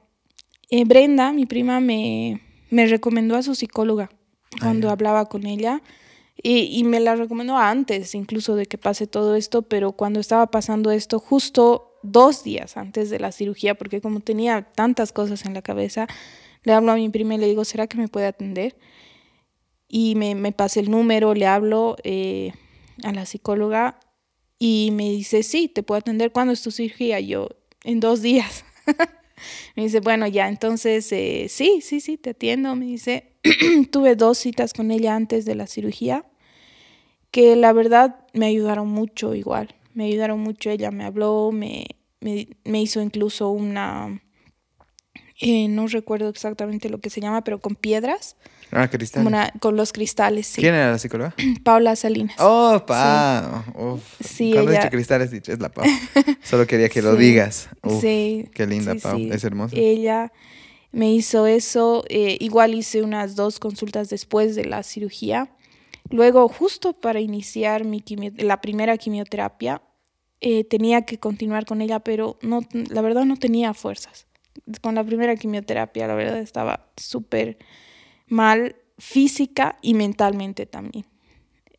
Brenda, mi prima, me, me, recomendó a su psicóloga cuando hablaba con ella. Y, y, me la recomendó antes incluso de que pase todo esto, pero cuando estaba pasando esto, justo dos días antes de la cirugía, porque como tenía tantas cosas en la cabeza, le hablo a mi prima y le digo, ¿será que me puede atender? Y me, me pasa el número, le hablo eh, a la psicóloga y me dice, sí, te puedo atender. ¿Cuándo es tu cirugía? Yo, en dos días. [LAUGHS] me dice, bueno, ya, entonces, eh, sí, sí, sí, te atiendo. Me dice, [CLEARS THROAT] tuve dos citas con ella antes de la cirugía, que la verdad me ayudaron mucho igual me ayudaron mucho. Ella me habló, me, me, hizo incluso una, eh, no recuerdo exactamente lo que se llama, pero con piedras. Ah, cristales. con los cristales, sí. ¿Quién era la psicóloga? [CLEARS THROAT] Paula Salinas. Oh, pa. Sí. Cuando he dicho cristales, dicho, es la Paula. [LAUGHS] Solo quería que lo digas. sí. Qué linda, sí, Es hermosa. Ella me hizo eso. Eh, igual hice unas dos consultas después de la cirugía. Luego, justo para iniciar mi la primera quimioterapia, eh, tenía que continuar con ella, pero no, la verdad no tenía fuerzas. Con la primera quimioterapia, la verdad estaba súper mal física y mentalmente también.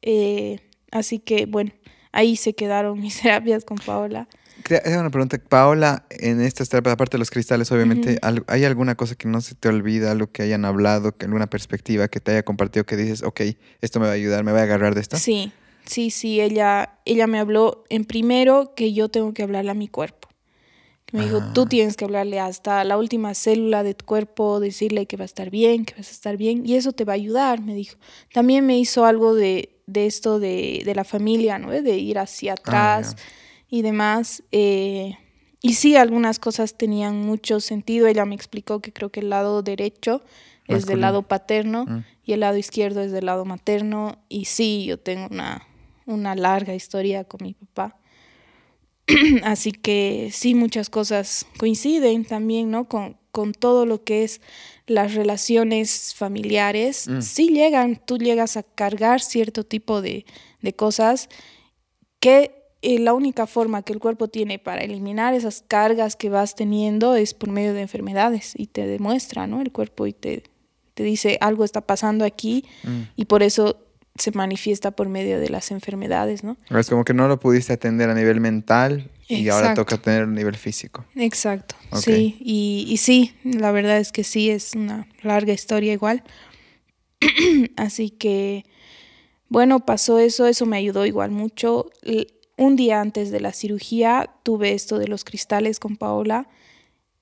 Eh, así que, bueno, ahí se quedaron [LAUGHS] mis terapias con Paola. Es una pregunta. Paola, en estas terapias, aparte de los cristales, obviamente, ¿hay alguna cosa que no se te olvida, algo que hayan hablado, alguna perspectiva que te haya compartido que dices, ok, esto me va a ayudar, me voy a agarrar de esto? Sí, sí, sí. Ella, ella me habló en primero que yo tengo que hablarle a mi cuerpo. Me dijo, tú ah. tienes que hablarle hasta la última célula de tu cuerpo, decirle que va a estar bien, que vas a estar bien, y eso te va a ayudar, me dijo. También me hizo algo de, de esto de, de, la familia, ¿no? De ir hacia ah, atrás y demás. Eh, y sí, algunas cosas tenían mucho sentido. Ella me explicó que creo que el lado derecho es del lado paterno mm. y el lado izquierdo es del lado materno. Y sí, yo tengo una, una larga historia con mi papá. [CLEARS THROAT] Así que sí, muchas cosas coinciden también, ¿no? Con, con todo lo que es las relaciones familiares. Mm. Sí llegan, tú llegas a cargar cierto tipo de, de cosas que eh, la única forma que el cuerpo tiene para eliminar esas cargas que vas teniendo es por medio de enfermedades y te demuestra, ¿no? El cuerpo y te, te dice algo está pasando aquí mm. y por eso se manifiesta por medio de las enfermedades, ¿no? Es como que no lo pudiste atender a nivel mental y ahora toca tener a nivel físico. Exacto, sí, y, y sí, la verdad es que sí, es una larga historia igual. [CLEARS THROAT] Así que, bueno, pasó eso, eso me ayudó igual mucho un día antes de la cirugía tuve esto de los cristales con Paola.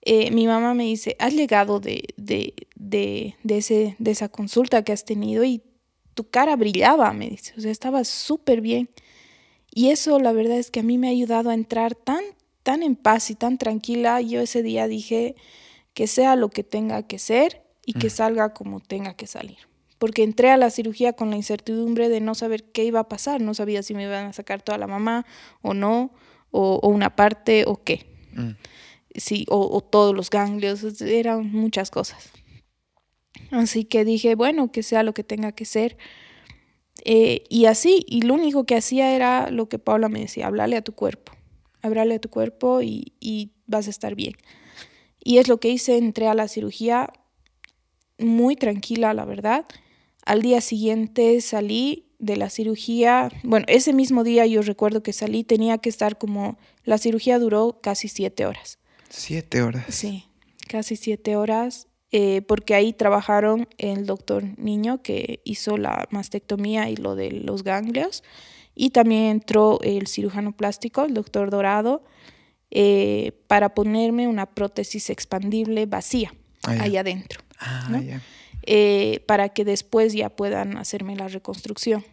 Eh, mi mamá me dice, has llegado de, de, de, de, ese, de esa consulta que has tenido y tu cara brillaba, me dice, o sea, estaba súper bien. Y eso la verdad es que a mí me ha ayudado a entrar tan, tan en paz y tan tranquila. Yo ese día dije que sea lo que tenga que ser y que salga como tenga que salir porque entré a la cirugía con la incertidumbre de no saber qué iba a pasar, no sabía si me iban a sacar toda la mamá o no, o, una parte o qué. Mm. Sí, o, todos los ganglios, eran muchas cosas. Así que dije, bueno, que sea lo que tenga que ser. Eh, y así, y lo único que hacía era lo que Paula me decía, hablarle a tu cuerpo, hablarle a tu cuerpo y, y vas a estar bien. Y es lo que hice, entré a la cirugía muy tranquila, la verdad al día siguiente salí de la cirugía, bueno, ese mismo día yo recuerdo que salí, tenía que estar como, la cirugía duró casi siete horas. Siete horas. Sí, casi siete horas, eh, porque ahí trabajaron el doctor Niño que hizo la mastectomía y lo de los ganglios, y también entró el cirujano plástico, el doctor Dorado, eh, para ponerme una prótesis expandible vacía ah, ahí adentro. Ah, eh, para que después ya puedan hacerme la reconstrucción.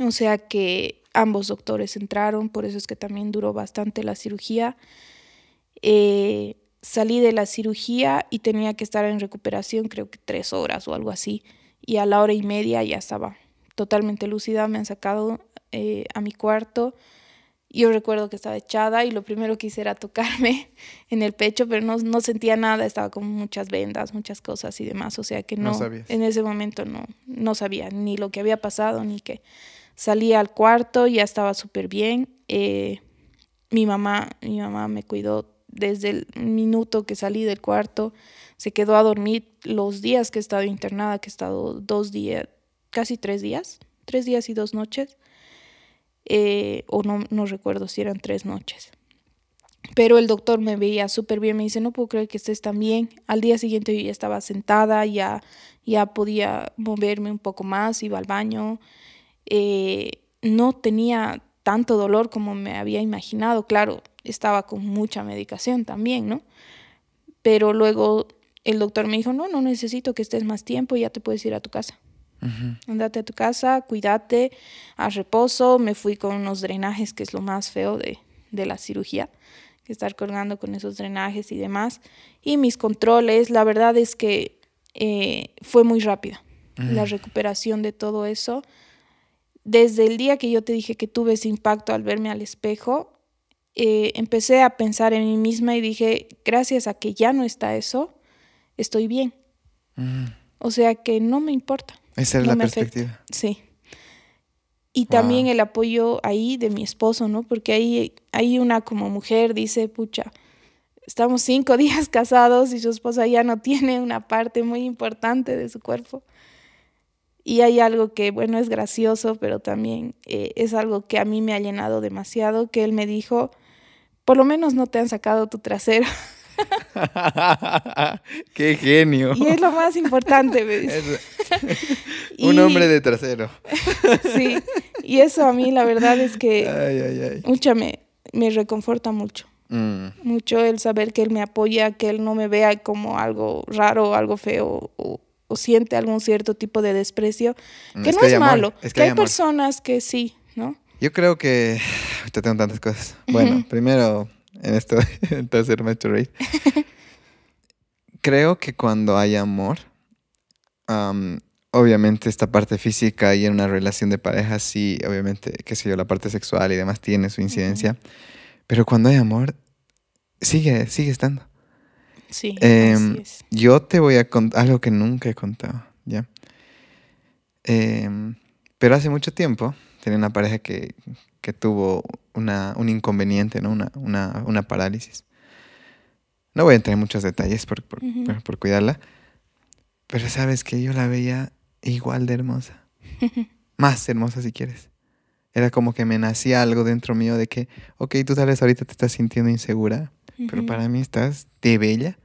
O sea que ambos doctores entraron, por eso es que también duró bastante la cirugía. Eh, salí de la cirugía y tenía que estar en recuperación creo que tres horas o algo así. Y a la hora y media ya estaba totalmente lúcida, me han sacado eh, a mi cuarto yo recuerdo que estaba echada y lo primero que hice era tocarme [LAUGHS] en el pecho, pero no, no sentía nada, estaba con muchas vendas, muchas cosas y demás, o sea que no, en ese momento no, no sabía ni lo que había pasado, ni que salí al cuarto, ya estaba súper bien. Eh, mi mamá, mi mamá me cuidó desde el minuto que salí del cuarto, se quedó a dormir los días que he estado internada, que he estado dos días, casi tres días, tres días y dos noches. Eh, o no, no recuerdo si eran tres noches. Pero el doctor me veía súper bien, me dice, no puedo creer que estés tan bien. Al día siguiente yo ya estaba sentada, ya, ya podía moverme un poco más, iba al baño. Eh, no tenía tanto dolor como me había imaginado. Claro, estaba con mucha medicación también, ¿no? Pero luego el doctor me dijo, no, no necesito que estés más tiempo, ya te puedes ir a tu casa. Andate a tu casa, cuídate, a reposo. Me fui con unos drenajes, que es lo más feo de, la cirugía, que estar colgando con esos drenajes y demás. Y mis controles, la verdad es que eh, fue muy rápida la recuperación de todo eso. Desde el día que yo te dije que tuve ese impacto al verme al espejo, eh, empecé a pensar en mí misma y dije, gracias a que ya no está eso, estoy bien. O sea que no me importa. Esa es la perspectiva. Sí. Y también el apoyo ahí de mi esposo, ¿no? Porque ahí, una como mujer dice, pucha, estamos cinco [LAUGHS] días casados y su esposa ya no tiene una parte muy importante de su cuerpo. Y hay algo que, bueno, es gracioso, pero también eh, es algo que a mí me ha llenado demasiado, que él me dijo, por lo menos no te han sacado tu trasero. [LAUGHS] ¡Qué genio! Y es lo más importante, me [LAUGHS] Un hombre de trasero. [LAUGHS] sí, y eso a mí la verdad es que mucha me, me reconforta mucho. Mm. Mucho el saber que él me apoya, que él no me vea como algo raro, algo feo o, siente algún cierto tipo de desprecio, mm, que no es malo, es que, hay, personas que sí, ¿no? Yo creo que... [SIGHS] Te tengo tantas cosas. Bueno, [LAUGHS] primero en esto de hacerme reír. Creo que cuando hay amor, obviamente esta parte física y en una relación de pareja, sí, obviamente, qué sé yo, la parte sexual y demás tiene su incidencia. Pero cuando hay amor, sigue, sigue estando. Sí. Em, así es. Yo te voy a contar algo que nunca he contado, ¿ya? Em, pero hace mucho tiempo tenía una pareja que, que tuvo una, un inconveniente, ¿no? Una, una, una, parálisis. No voy a entrar en muchos detalles por, por, por, cuidarla, pero sabes que yo la veía igual de hermosa. [LAUGHS] Más hermosa si quieres. Era como que me nacía algo dentro mío de que, ok, tú sabes, ahorita te estás sintiendo insegura, pero para mí estás de bella.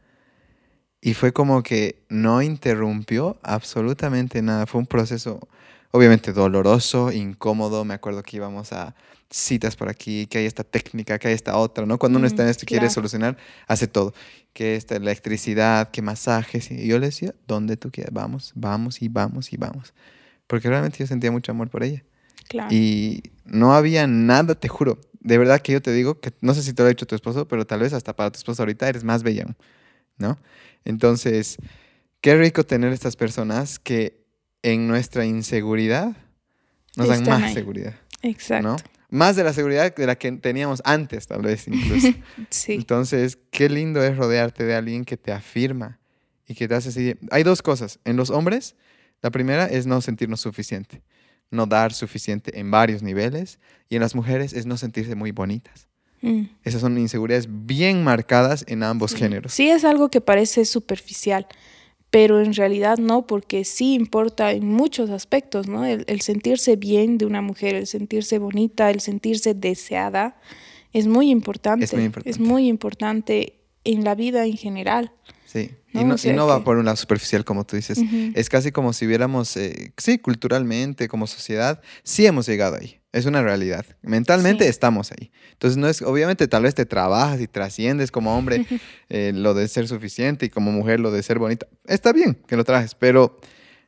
Y fue como que no interrumpió absolutamente nada. Fue un proceso obviamente doloroso, incómodo. Me acuerdo que íbamos a citas por aquí, que hay esta técnica, que hay esta otra, ¿no? Cuando uno está en esto y quiere solucionar, hace todo. Que esta electricidad, que masajes. Y yo le decía, donde tú quieras, vamos, vamos y vamos y vamos. Porque realmente yo sentía mucho amor por ella. Claro. Y no había nada, te juro. De verdad que yo te digo que no sé si te lo ha dicho tu esposo, pero tal vez hasta para tu esposo ahorita eres más bella, ¿no? Entonces, qué rico tener estas personas que en nuestra inseguridad nos dan más seguridad. Exacto. Más de la seguridad de la que teníamos antes, tal vez incluso. [LAUGHS] sí. Entonces, qué lindo es rodearte de alguien que te afirma y que te hace así. Hay dos cosas. En los hombres, la primera es no sentirnos suficiente, no dar suficiente en varios niveles. Y en las mujeres es no sentirse muy bonitas. Mm. Esas son inseguridades bien marcadas en ambos géneros. Sí, es algo que parece superficial pero en realidad no, porque sí importa en muchos aspectos, ¿no? El, sentirse bien de una mujer, el sentirse bonita, el sentirse deseada, es muy importante. Es muy importante. Es muy importante en la vida en general. Sí, y no, y no va por un lado superficial, como tú dices. Es casi como si viéramos, eh, sí, culturalmente, como sociedad, sí hemos llegado ahí. Es una realidad. Mentalmente estamos ahí. Entonces, no es, obviamente, tal vez te trabajas y trasciendes como hombre [LAUGHS] eh, lo de ser suficiente y como mujer lo de ser bonita. Está bien que lo trajes, pero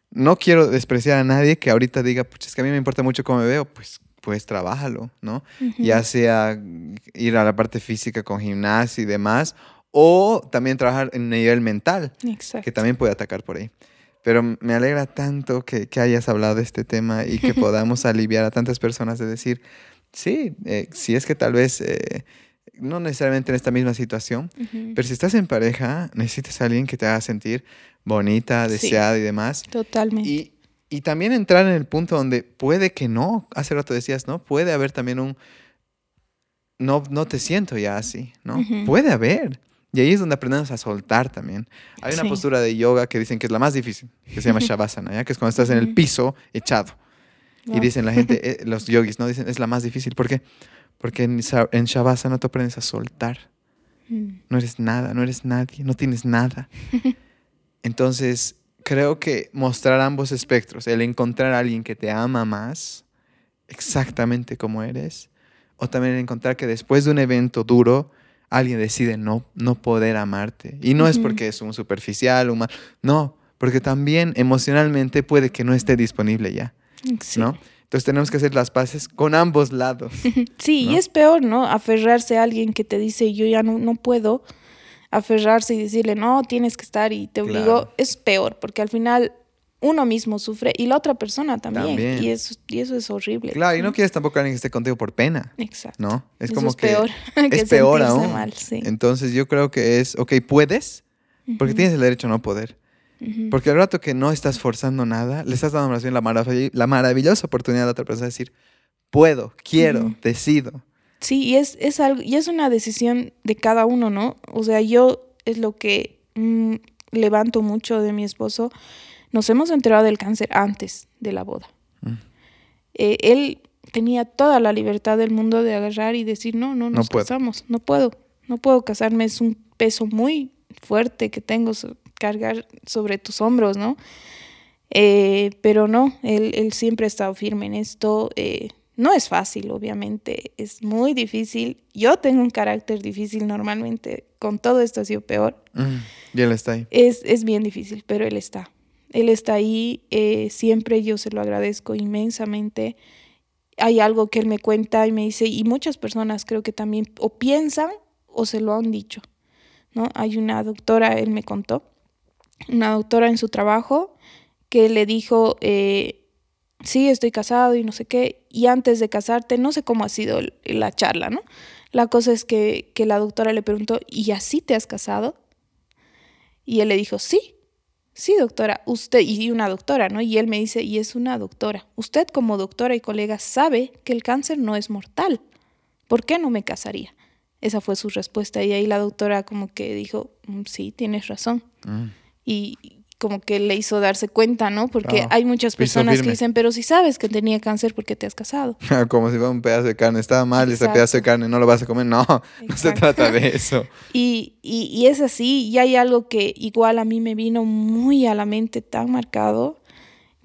no quiero despreciar a nadie que ahorita diga, pues es que a mí me importa mucho cómo me veo. Pues pues trabájalo, ¿no? Ya sea ir a la parte física con gimnasia y demás, o también trabajar en nivel mental, que también puede atacar por ahí. Pero me alegra tanto que, hayas hablado de este tema y que [LAUGHS] podamos aliviar a tantas personas de decir, sí, eh, si es que tal vez, eh, no necesariamente en esta misma situación, pero si estás en pareja, necesitas a alguien que te haga sentir bonita, deseada y demás. Totalmente. Y, y también entrar en el punto donde puede que no, hace rato decías, ¿no? Puede haber también un, no, no te siento ya así, ¿no? Puede haber. Y ahí es donde aprendemos a soltar también. Hay una postura de yoga que dicen que es la más difícil, que se llama [LAUGHS] Shavasana, ¿ya? que es cuando estás en el piso echado. Y dicen la gente, [LAUGHS] eh, los yogis, ¿no? Dicen, es la más difícil. ¿Por qué? Porque en, en Shavasana tú aprendes a soltar. Mm. No eres nada, no eres nadie, no tienes nada. [LAUGHS] Entonces, creo que mostrar ambos espectros, el encontrar a alguien que te ama más, exactamente como eres, o también encontrar que después de un evento duro, alguien decide no, no poder amarte. Y no es porque es un superficial, un no, porque también emocionalmente puede que no esté disponible ya, ¿no? Entonces tenemos que hacer las paces con ambos lados. [LAUGHS] Sí, y es peor, ¿no? Aferrarse a alguien que te dice yo ya no, no puedo, aferrarse y decirle no, tienes que estar y te obligo, es peor, porque al final uno mismo sufre y la otra persona también. Y, eso, y eso es horrible. Claro, y no quieres tampoco a alguien que esté contigo por pena. Exacto. ¿No? Es como que. Peor, es [LAUGHS] peor aún. Entonces yo creo que es, ok, puedes, porque tienes el derecho a no poder. Porque al rato que no estás forzando nada, le estás dando la, la maravillosa oportunidad a la otra persona de decir, puedo, quiero, decido. Sí, y es, es, algo, y es una decisión de cada uno, ¿no? O sea, yo es lo que mm, levanto mucho de mi esposo nos hemos enterado del cáncer antes de la boda. Mm. Eh, él tenía toda la libertad del mundo de agarrar y decir, no, no nos casamos, no puedo, no puedo casarme, es un peso muy fuerte que tengo cargar sobre tus hombros, ¿no? Eh, pero no, él, siempre ha estado firme en esto. Eh, no es fácil, obviamente, es muy difícil. Yo tengo un carácter difícil normalmente, con todo esto ha sido peor. Mm, y él está ahí. Es, es bien difícil, pero él está. Él está ahí, eh, siempre yo se lo agradezco inmensamente. Hay algo que él me cuenta y me dice, y muchas personas creo que también o piensan o se lo han dicho. ¿no? Hay una doctora, él me contó, una doctora en su trabajo que le dijo, eh, sí, estoy casado y no sé qué, y antes de casarte, no sé cómo ha sido la charla, ¿no? La cosa es que, que la doctora le preguntó, ¿y así te has casado? Y él le dijo, sí sí, doctora, usted, y una doctora, ¿no? Y él me dice, y es una doctora. Usted como doctora y colega sabe que el cáncer no es mortal. ¿Por qué no me casaría? Esa fue su respuesta. Y ahí la doctora como que dijo, mm, sí, tienes razón. Mm. Y como que le hizo darse cuenta, ¿no? Porque hay muchas personas que dicen, pero si sabes que tenía cáncer, ¿por qué te has casado? [LAUGHS] como si fuera un pedazo de carne, estaba mal ese pedazo de carne, no lo vas a comer, no, [LAUGHS] no se trata de eso. [LAUGHS] Y, y, es así, y hay algo que igual a mí me vino muy a la mente tan marcado,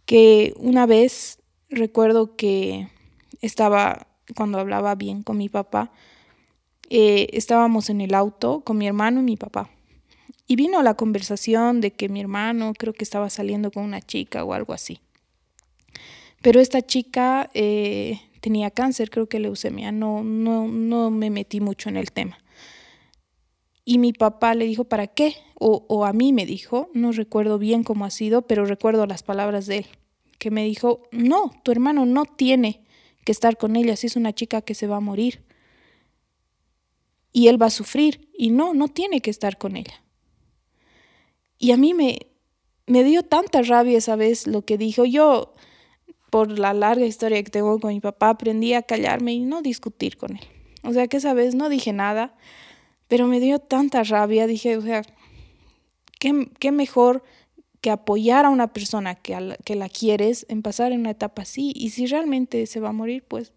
que una vez recuerdo que estaba, cuando hablaba bien con mi papá, eh, estábamos en el auto con mi hermano y mi papá. Y vino la conversación de que mi hermano creo que estaba saliendo con una chica o algo así. Pero esta chica eh, tenía cáncer, creo que leucemia, no, no, no me metí mucho en el tema. Y mi papá le dijo, ¿para qué? O, o, a mí me dijo, no recuerdo bien cómo ha sido, pero recuerdo las palabras de él, que me dijo, no, tu hermano no tiene que estar con ella, si es una chica que se va a morir. Y él va a sufrir, y no, no tiene que estar con ella. Y a mí me, me dio tanta rabia esa vez lo que dijo. Yo, por la larga historia que tengo con mi papá, aprendí a callarme y no discutir con él. O sea que esa vez no dije nada pero me dio tanta rabia, dije, o sea, qué, qué mejor que apoyar a una persona que, la, que la quieres en pasar en una etapa así. Y si realmente se va a morir, pues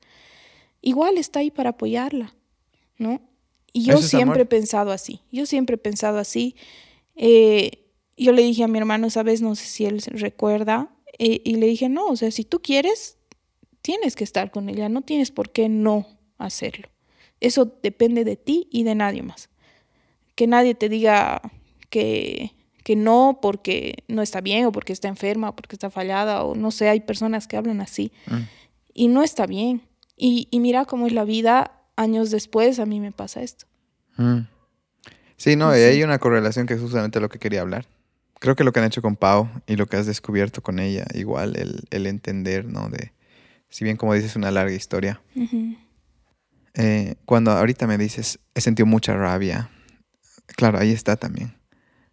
igual está ahí para apoyarla, ¿no? Y yo siempre he pensado así, yo siempre he pensado así. Eh, yo le dije a mi hermano, sabes, no sé si él recuerda, eh, y le dije, no, o sea, si tú quieres, tienes que estar con ella, no tienes por qué no hacerlo. Eso depende de ti y de nadie más. Que nadie te diga que, que no porque no está bien o porque está enferma o porque está fallada o no sé, hay personas que hablan así. Mm. Y no está bien. Y, mira cómo es la vida años después, a mí me pasa esto. Mm. Sí, no, y hay una correlación que es justamente lo que quería hablar. Creo que lo que han hecho con Pau y lo que has descubierto con ella, igual el, el entender, ¿no? De, si bien como dices, una larga historia, eh, cuando ahorita me dices, he sentido mucha rabia, claro, ahí está también,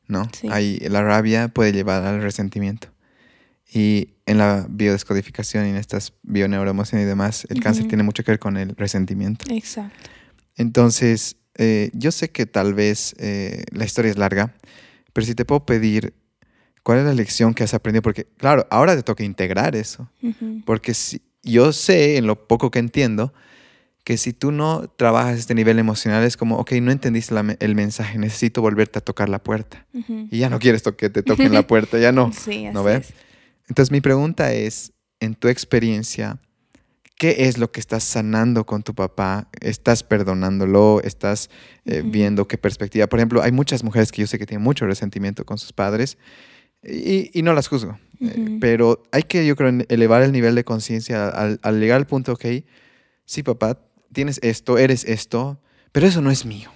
¿no? Ahí la rabia puede llevar al resentimiento. Y en la biodescodificación y en estas bioneuroemociones y demás, el cáncer tiene mucho que ver con el resentimiento. Exacto. Entonces, eh, yo sé que tal vez eh, la historia es larga, pero si te puedo pedir, ¿cuál es la lección que has aprendido? Porque, claro, ahora te toca integrar eso. Porque si, yo sé, en lo poco que entiendo, que si tú no trabajas este nivel emocional es como, ok, no entendiste el mensaje, necesito volverte a tocar la puerta. Y ya no quieres que te toquen la [LAUGHS] puerta, ya no. Sí, ¿No ves? Entonces mi pregunta es, en tu experiencia, ¿qué es lo que estás sanando con tu papá? ¿Estás perdonándolo? ¿Estás eh, viendo qué perspectiva? Por ejemplo, hay muchas mujeres que yo sé que tienen mucho resentimiento con sus padres y, no las juzgo, eh, pero hay que, yo creo, elevar el nivel de conciencia al, al llegar al punto, ok, sí, papá, tienes esto, eres esto, pero eso no es mío,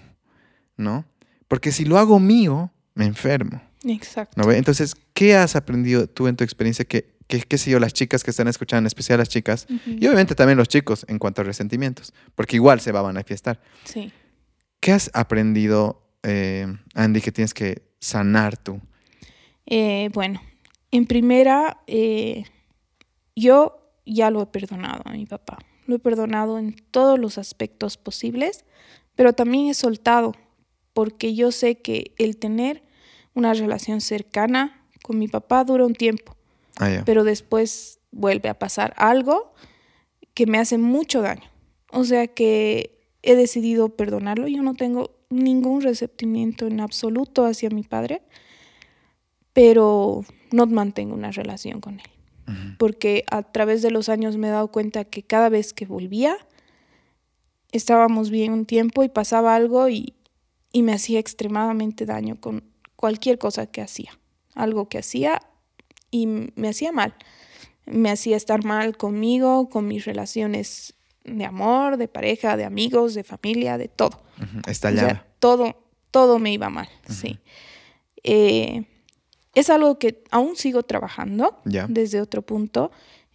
¿no? Porque si lo hago mío, me enfermo. Exacto. ¿no? Entonces, ¿qué has aprendido tú en tu experiencia que, qué sé yo, las chicas que están escuchando, en especial las chicas, y obviamente también los chicos en cuanto a resentimientos, porque igual se va a manifestar. Sí. ¿Qué has aprendido, eh, Andy, que tienes que sanar tú? Eh, bueno, en primera, eh, yo ya lo he perdonado a mi papá lo he perdonado en todos los aspectos posibles, pero también he soltado, porque yo sé que el tener una relación cercana con mi papá dura un tiempo, ah, pero después vuelve a pasar algo que me hace mucho daño. O sea que he decidido perdonarlo. Yo no tengo ningún resentimiento en absoluto hacia mi padre, pero no mantengo una relación con él porque a través de los años me he dado cuenta que cada vez que volvía, estábamos bien un tiempo y pasaba algo y, me hacía extremadamente daño con cualquier cosa que hacía, algo que hacía y me hacía mal. Me hacía estar mal conmigo, con mis relaciones de amor, de pareja, de amigos, de familia, de todo. Estallaba. todo, todo me iba mal, sí. Eh, es algo que aún sigo trabajando desde otro punto.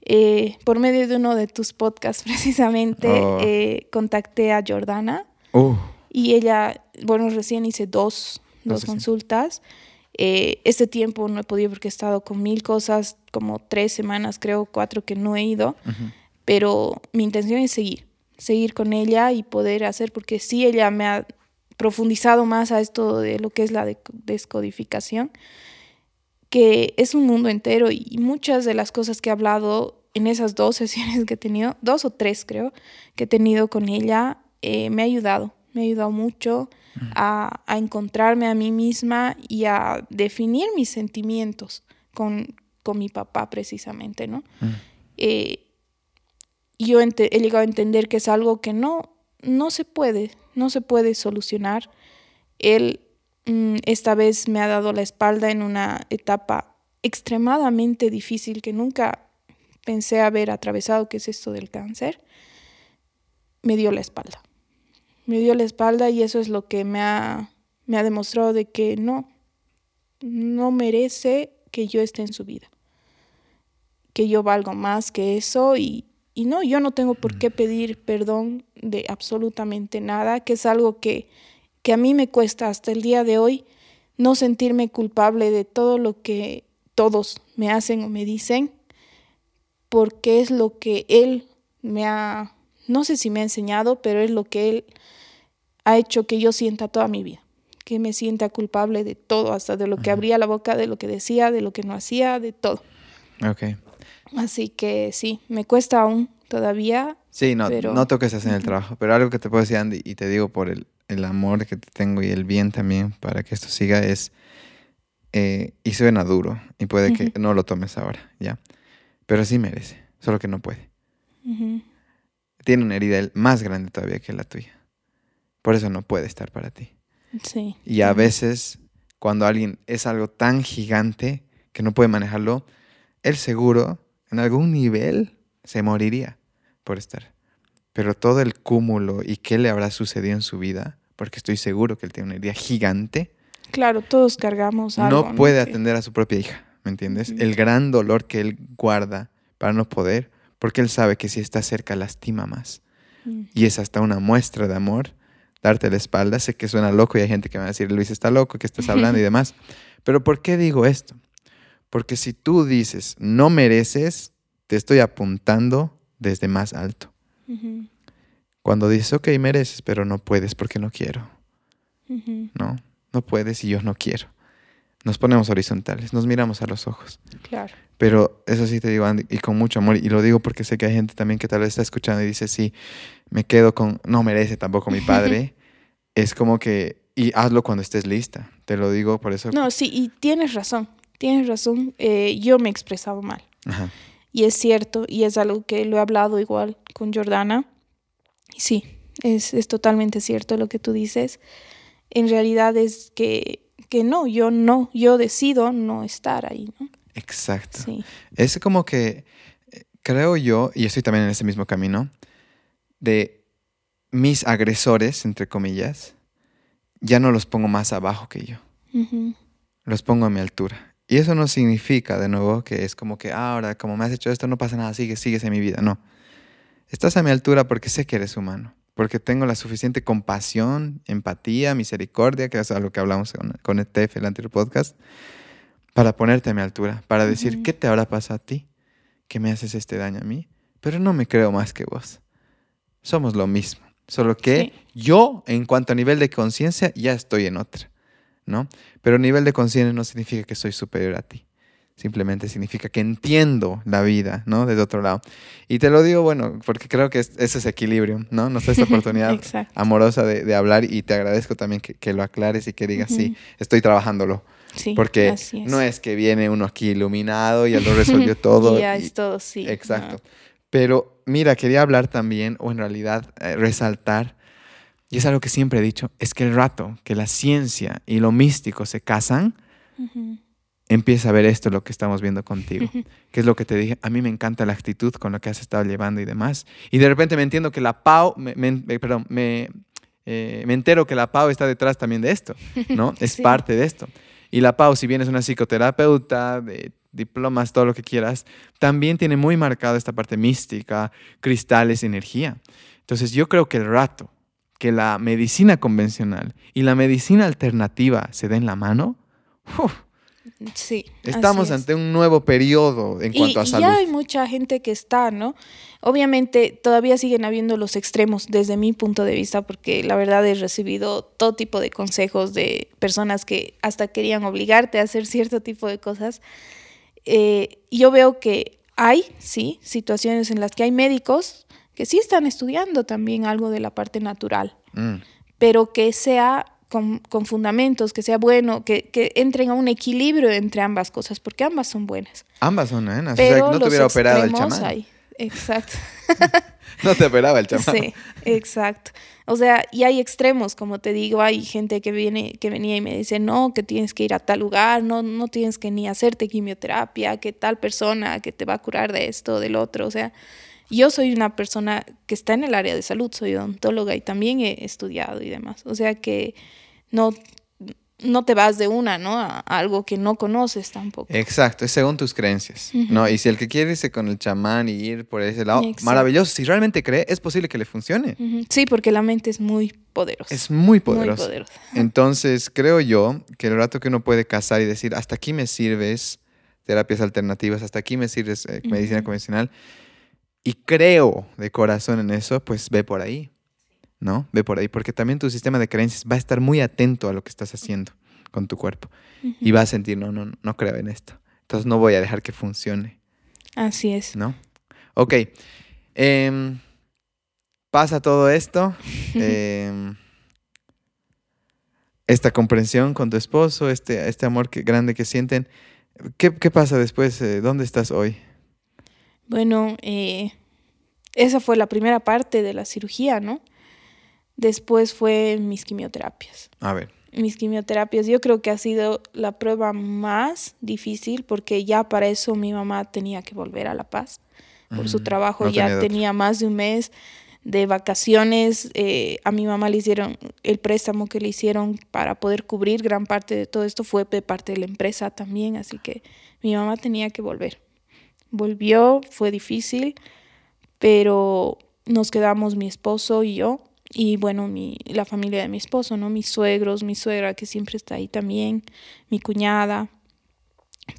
Eh, por medio de uno de tus podcasts, [LAUGHS] precisamente, oh. eh, contacté a Jordana. Oh. Y ella, bueno, recién hice dos, dos consultas. Eh, este tiempo no he podido porque he estado con mil cosas, como tres semanas, creo, cuatro que no he ido. Pero mi intención es seguir, seguir con ella y poder hacer, porque sí, ella me ha profundizado más a esto de lo que es la descodificación que es un mundo entero y muchas de las cosas que he hablado en esas dos [LAUGHS] sesiones que he tenido, dos o tres creo, que he tenido con ella, eh, me ha ayudado, me ha ayudado mucho a, encontrarme a mí misma y a definir mis sentimientos con, con mi papá precisamente, ¿no? Eh, yo he llegado a entender que es algo que no, no se puede, no se puede solucionar. Él mm, esta vez me ha dado la espalda en una etapa extremadamente difícil que nunca pensé haber atravesado, que es esto del cáncer. Me dio la espalda. Me dio la espalda y eso es lo que me ha, me ha demostrado de que no, no merece que yo esté en su vida. Que yo valgo más que eso y, y no, yo no tengo por qué pedir perdón de absolutamente nada, que es algo que, que a mí me cuesta hasta el día de hoy no sentirme culpable de todo lo que todos me hacen o me dicen, porque es lo que él me ha, no sé si me ha enseñado, pero es lo que él ha hecho que yo sienta toda mi vida, que me sienta culpable de todo, hasta de lo que abría la boca, de lo que decía, de lo que no hacía, de todo. Ok. Así que sí, me cuesta aún todavía. Sí, no, no toques en el trabajo, pero algo que te puedo decir, Andy, y te digo por el, el amor que te tengo y el bien también para que esto siga, es, eh, y suena duro, y puede que no lo tomes ahora, ¿ya? Pero sí merece, solo que no puede. Tiene una herida más grande todavía que la tuya. Por eso no puede estar para ti. Sí. Y a veces, cuando alguien es algo tan gigante que no puede manejarlo, él seguro en algún nivel se moriría por estar. Pero todo el cúmulo y qué le habrá sucedido en su vida, porque estoy seguro que él tiene una herida gigante. Claro, todos cargamos algo. No puede atender a su propia hija, ¿me entiendes? El gran dolor que él guarda para no poder, porque él sabe que si está cerca lastima más. Mm. Y es hasta una muestra de amor darte la espalda. Sé que suena loco y hay gente que me va a decir, Luis está loco, que estás hablando [LAUGHS] y demás. Pero ¿por qué digo esto? Porque si tú dices, no mereces, te estoy apuntando desde más alto. Cuando dices, ok, mereces, pero no puedes porque no quiero. No, no puedes y yo no quiero. Nos ponemos horizontales, nos miramos a los ojos. Claro. Pero eso sí te digo, Andy, y con mucho amor, y lo digo porque sé que hay gente también que tal vez está escuchando y dice, sí, me quedo con, no merece tampoco mi padre. [LAUGHS] es como que, y hazlo cuando estés lista. Te lo digo por eso. No, sí, y tienes razón tienes razón, eh, yo me he expresado mal. Y es cierto, y es algo que lo he hablado igual con Jordana. Y sí, es, es totalmente cierto lo que tú dices. En realidad es que, que no, yo no, yo decido no estar ahí, ¿no? Exacto. Es como que creo yo, y estoy también en ese mismo camino, de mis agresores, entre comillas, ya no los pongo más abajo que yo. Los pongo a mi altura. Y eso no significa, de nuevo, que es como que ah, ahora, como me has hecho esto, no pasa nada, sigue, sigues en mi vida. No. Estás a mi altura porque sé que eres humano, porque tengo la suficiente compasión, empatía, misericordia, que es algo que hablamos con, con ETF, el anterior podcast, para ponerte a mi altura, para decir, ¿qué te habrá pasado a ti? Que me haces este daño a mí, pero no me creo más que vos. Somos lo mismo, solo que yo, en cuanto a nivel de conciencia, ya estoy en otra. ¿no? Pero nivel de conciencia no significa que soy superior a ti. Simplemente significa que entiendo la vida, ¿no? Desde otro lado. Y te lo digo, bueno, porque creo que ese es equilibrio, ¿no? Nos da esta [LAUGHS] oportunidad amorosa de, hablar y te agradezco también que, lo aclares y que digas, sí, estoy trabajándolo. Sí, porque no es que viene uno aquí iluminado y ya lo resolvió [LAUGHS] todo. ya es todo, sí. Exacto. Pero mira, quería hablar también, o en realidad eh, resaltar, y es algo que siempre he dicho, es que el rato que la ciencia y lo místico se casan, empieza a ver esto, lo que estamos viendo contigo, [LAUGHS] que es lo que te dije, a mí me encanta la actitud con la que has estado llevando y demás. Y de repente me entiendo que la PAO, me, perdón, me, eh, me entero que la PAO está detrás también de esto, ¿no? [LAUGHS] Es parte de esto. Y la PAO, si bien es una psicoterapeuta, de diplomas, todo lo que quieras, también tiene muy marcada esta parte mística, cristales, energía. Entonces yo creo que el rato que la medicina convencional y la medicina alternativa se den la mano, Sí. Estamos ante un nuevo periodo en cuanto a salud. Y ya hay mucha gente que está, ¿no? Obviamente todavía siguen habiendo los extremos desde mi punto de vista, porque la verdad he recibido todo tipo de consejos de personas que hasta querían obligarte a hacer cierto tipo de cosas. Eh, yo veo que hay, sí, situaciones en las que hay médicos que sí están estudiando también algo de la parte natural, mm. pero que sea con, fundamentos, que sea bueno, que, entren a un equilibrio entre ambas cosas, porque ambas son buenas. Ambas son buenas, o sea, no te hubiera operado el chamán. Exacto. [LAUGHS] no te esperaba el chamán. Sí, exacto. O sea, y hay extremos, como te digo, hay gente que viene, que venía y me dice, no, que tienes que ir a tal lugar, no, no tienes que ni hacerte quimioterapia, que tal persona que te va a curar de esto, del otro. O sea, yo soy una persona que está en el área de salud, soy odontóloga y también he estudiado y demás. O sea que no no te vas de una, ¿no? A, algo que no conoces tampoco. Exacto, es según tus creencias, ¿no? Y si el que quiere irse con el chamán y ir por ese lado, maravilloso. Si realmente cree, es posible que le funcione. Sí, porque la mente es muy poderosa. Es muy poderosa. Entonces, creo yo que el rato que uno puede casar y decir, hasta aquí me sirves terapias alternativas, hasta aquí me sirves eh, medicina convencional, y creo de corazón en eso, pues ve por ahí. ¿No? Ve por ahí, porque también tu sistema de creencias va a estar muy atento a lo que estás haciendo con tu cuerpo y va a sentir, no, no, no creo en esto. Entonces no voy a dejar que funcione. Así es. ¿No? Ok. Em, pasa todo esto. [LAUGHS] Em, esta comprensión con tu esposo, este, este amor que, grande que sienten. ¿Qué, pasa después? Eh, ¿Dónde estás hoy? Bueno, eh, esa fue la primera parte de la cirugía, ¿no? Después fue mis quimioterapias. A ver. Mis quimioterapias, yo creo que ha sido la prueba más difícil porque ya para eso mi mamá tenía que volver a La Paz. Por su mm, trabajo ya tenía, más de un mes de vacaciones. Eh, a mi mamá le hicieron el préstamo que le hicieron para poder cubrir gran parte de todo esto fue de parte de la empresa también, así que mi mamá tenía que volver. Volvió, fue difícil, pero nos quedamos mi esposo y yo y bueno, mi, la familia de mi esposo, ¿no? Mis suegros, mi suegra que siempre está ahí también, mi cuñada.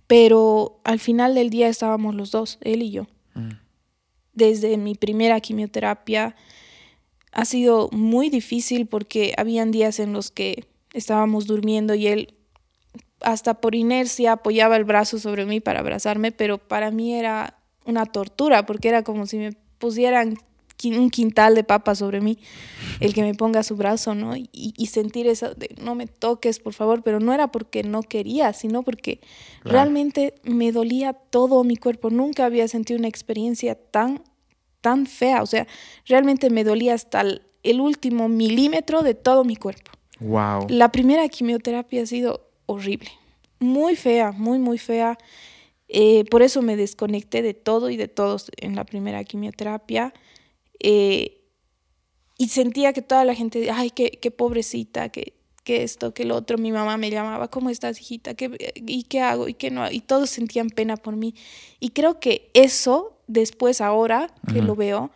Pero al final del día estábamos los dos, él y yo. Mm. Desde mi primera quimioterapia ha sido muy difícil porque habían días en los que estábamos durmiendo y él hasta por inercia apoyaba el brazo sobre mí para abrazarme, pero para mí era una tortura porque era como si me pusieran un quintal de papas sobre mí, el que me ponga su brazo, ¿no? Y, sentir eso de no me toques, por favor, pero no era porque no quería, sino porque realmente me dolía todo mi cuerpo. Nunca había sentido una experiencia tan, tan fea, o sea, realmente me dolía hasta el, último milímetro de todo mi cuerpo. Wow. La primera quimioterapia ha sido horrible, muy fea, muy, muy fea. Eh, por eso me desconecté de todo y de todos en la primera quimioterapia. Eh, y sentía que toda la gente, ay, qué, qué pobrecita, que, que esto, que lo otro, mi mamá me llamaba, ¿cómo estás, hijita? ¿Qué, ¿Y qué hago? ¿Y qué no? Y todos sentían pena por mí. Y creo que eso, después, ahora que lo veo,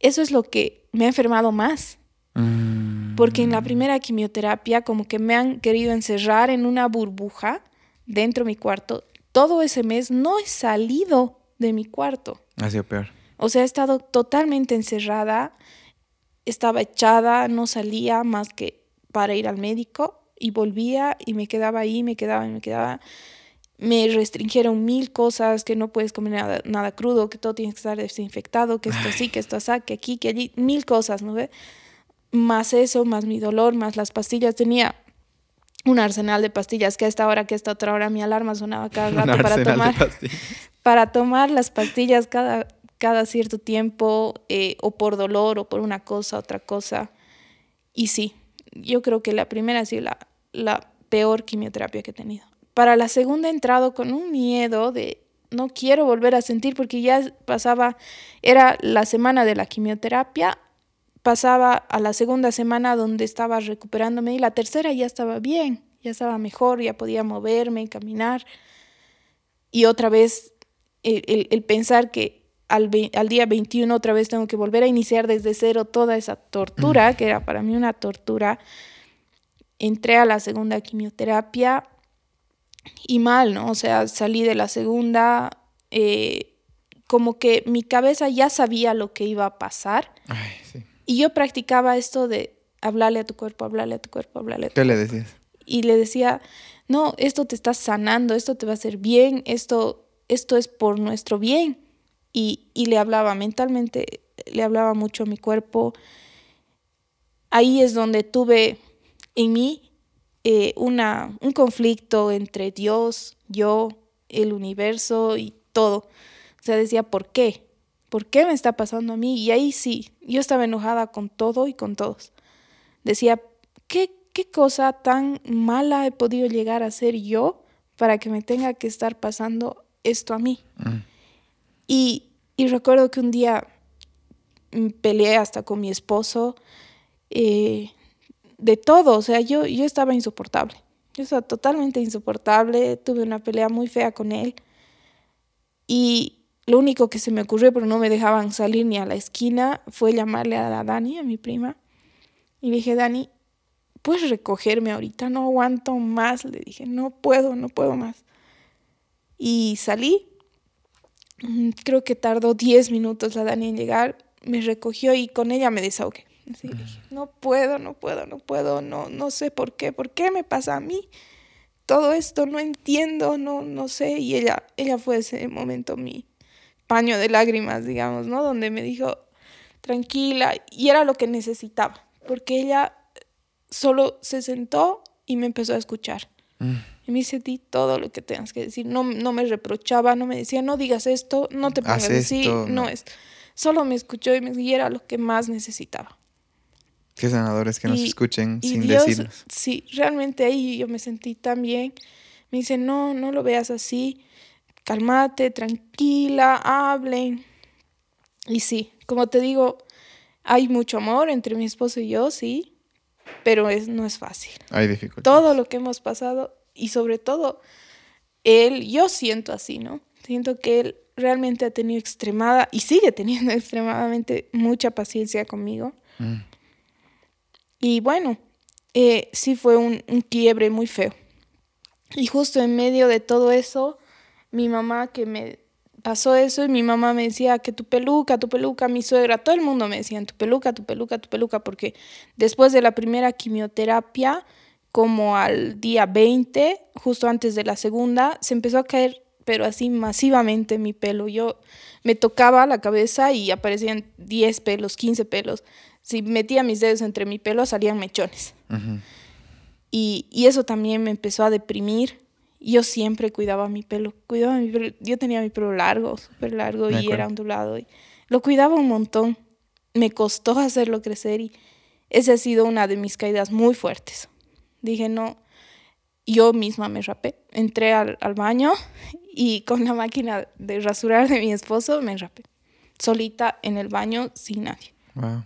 eso es lo que me ha enfermado más. Mm. Porque en la primera quimioterapia, como que me han querido encerrar en una burbuja dentro de mi cuarto. Todo ese mes no he salido de mi cuarto. Ha sido peor. O sea, he estado totalmente encerrada, estaba echada, no salía más que para ir al médico y volvía y me quedaba ahí, me quedaba y me quedaba. Me restringieron mil cosas, que no puedes comer nada, crudo, que todo tiene que estar desinfectado, que esto sí, que esto así, que aquí, que allí, mil cosas, ¿no ve? Más eso, más mi dolor, más las pastillas. Tenía un arsenal de pastillas que a esta hora, que a esta otra hora mi alarma sonaba cada [LAUGHS] rato para tomar, para tomar las pastillas cada cada cierto tiempo eh, o por dolor o por una cosa, otra cosa. Y sí, yo creo que la primera ha sido la, la peor quimioterapia que he tenido. Para la segunda he entrado con un miedo de no quiero volver a sentir porque ya pasaba, era la semana de la quimioterapia, pasaba a la segunda semana donde estaba recuperándome y la tercera ya estaba bien, ya estaba mejor, ya podía moverme, caminar. Y otra vez el, el pensar que al, día 21 otra vez tengo que volver a iniciar desde cero toda esa tortura, que era para mí una tortura. Entré a la segunda quimioterapia y mal, ¿no? O sea, salí de la segunda, eh, como que mi cabeza ya sabía lo que iba a pasar. Y yo practicaba esto de hablarle a tu cuerpo, hablarle a tu cuerpo, hablarle a tu ¿Qué le decías? Y le decía, no, esto te está sanando, esto te va a hacer bien, esto, esto es por nuestro bien y, le hablaba mentalmente, le hablaba mucho a mi cuerpo. Ahí es donde tuve en mí eh, una, un conflicto entre Dios, yo, el universo y todo. O sea, decía, ¿por qué? ¿por qué me está pasando a mí? Y ahí sí, yo estaba enojada con todo y con todos. Decía, ¿qué, qué cosa tan mala he podido llegar a ser yo para que me tenga que estar pasando esto a mí? Mm. Y, y, recuerdo que un día peleé hasta con mi esposo, eh, de todo, o sea, yo, yo estaba insoportable. Yo estaba totalmente insoportable, tuve una pelea muy fea con él. Y lo único que se me ocurrió, pero no me dejaban salir ni a la esquina, fue llamarle a la Dani, a mi prima. Y le dije, Dani, ¿puedes recogerme ahorita? No aguanto más. Le dije, no puedo, no puedo más. Y salí. Creo que tardó 10 minutos la Dani en llegar. Me recogió y con ella me desahogué. Así dije, no puedo, no puedo, no puedo, no, no sé por qué, por qué me pasa a mí todo esto, no entiendo, no, no sé. Y ella, ella fue ese momento mi paño de lágrimas, digamos, ¿no? Donde me dijo, tranquila, y era lo que necesitaba, porque ella solo se sentó y me empezó a escuchar. Mm. Y me dice, di todo lo que tengas que decir. No, no me reprochaba, no me decía, no digas esto, no te pongas así, no. es. Solo me escuchó y, me, y era lo que más necesitaba. Qué sanadores que nos escuchen sin Dios, Sí, realmente ahí yo me sentí tan bien. Me dice, no, no lo veas así, cálmate, tranquila, hablen. Y sí, como te digo, hay mucho amor entre mi esposo y yo, sí, pero es, no es fácil. Hay dificultades. Todo lo que hemos pasado y sobre todo él, yo siento así, ¿no? Siento que él realmente ha tenido extremada y sigue teniendo [LAUGHS] extremadamente mucha paciencia conmigo. Mm. Y bueno, eh, sí fue un, un, quiebre muy feo. Y justo en medio de todo eso, mi mamá que me pasó eso y mi mamá me decía que tu peluca, tu peluca, mi suegra, todo el mundo me decía tu peluca, tu peluca, tu peluca, porque después de la primera quimioterapia, como al día 20, justo antes de la segunda, se empezó a caer, pero así masivamente mi pelo. Yo me tocaba la cabeza y aparecían 10 pelos, 15 pelos si metía mis dedos entre mi pelo salían mechones. y, y, eso también me empezó a deprimir. Yo siempre cuidaba mi pelo, cuidaba mi pelo. Yo tenía mi pelo largo, súper largo y era ondulado. Y lo cuidaba un montón. Me costó hacerlo crecer y esa ha sido una de mis caídas muy fuertes. Dije, no, yo misma me rapé. Entré al, al baño y con la máquina de rasurar de mi esposo me rapé. Solita en el baño sin nadie. Wow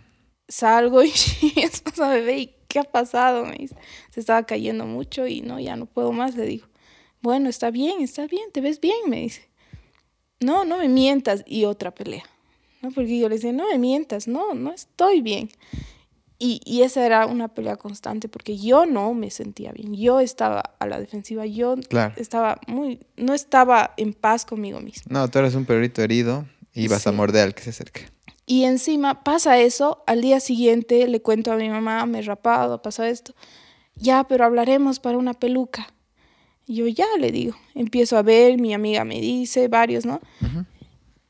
salgo [LAUGHS] y mi esposa me ve y ¿qué ha pasado? Me dice, se estaba cayendo mucho y no, ya no puedo más, le digo. Bueno, está bien, está bien, te ves bien, me dice. No, no me mientas. Y otra pelea. ¿no? Porque yo le decía, no me mientas, no, no estoy bien. Y, y, esa era una pelea constante porque yo no me sentía bien. Yo estaba a la defensiva, yo estaba muy, no estaba en paz conmigo mismo. No, tú eres un perrito herido y vas a morder al que se acerque. Y encima pasa eso, al día siguiente le cuento a mi mamá, me he rapado, pasó esto. Ya, pero hablaremos para una peluca. Yo ya le digo, empiezo a ver, mi amiga me dice, varios, ¿no?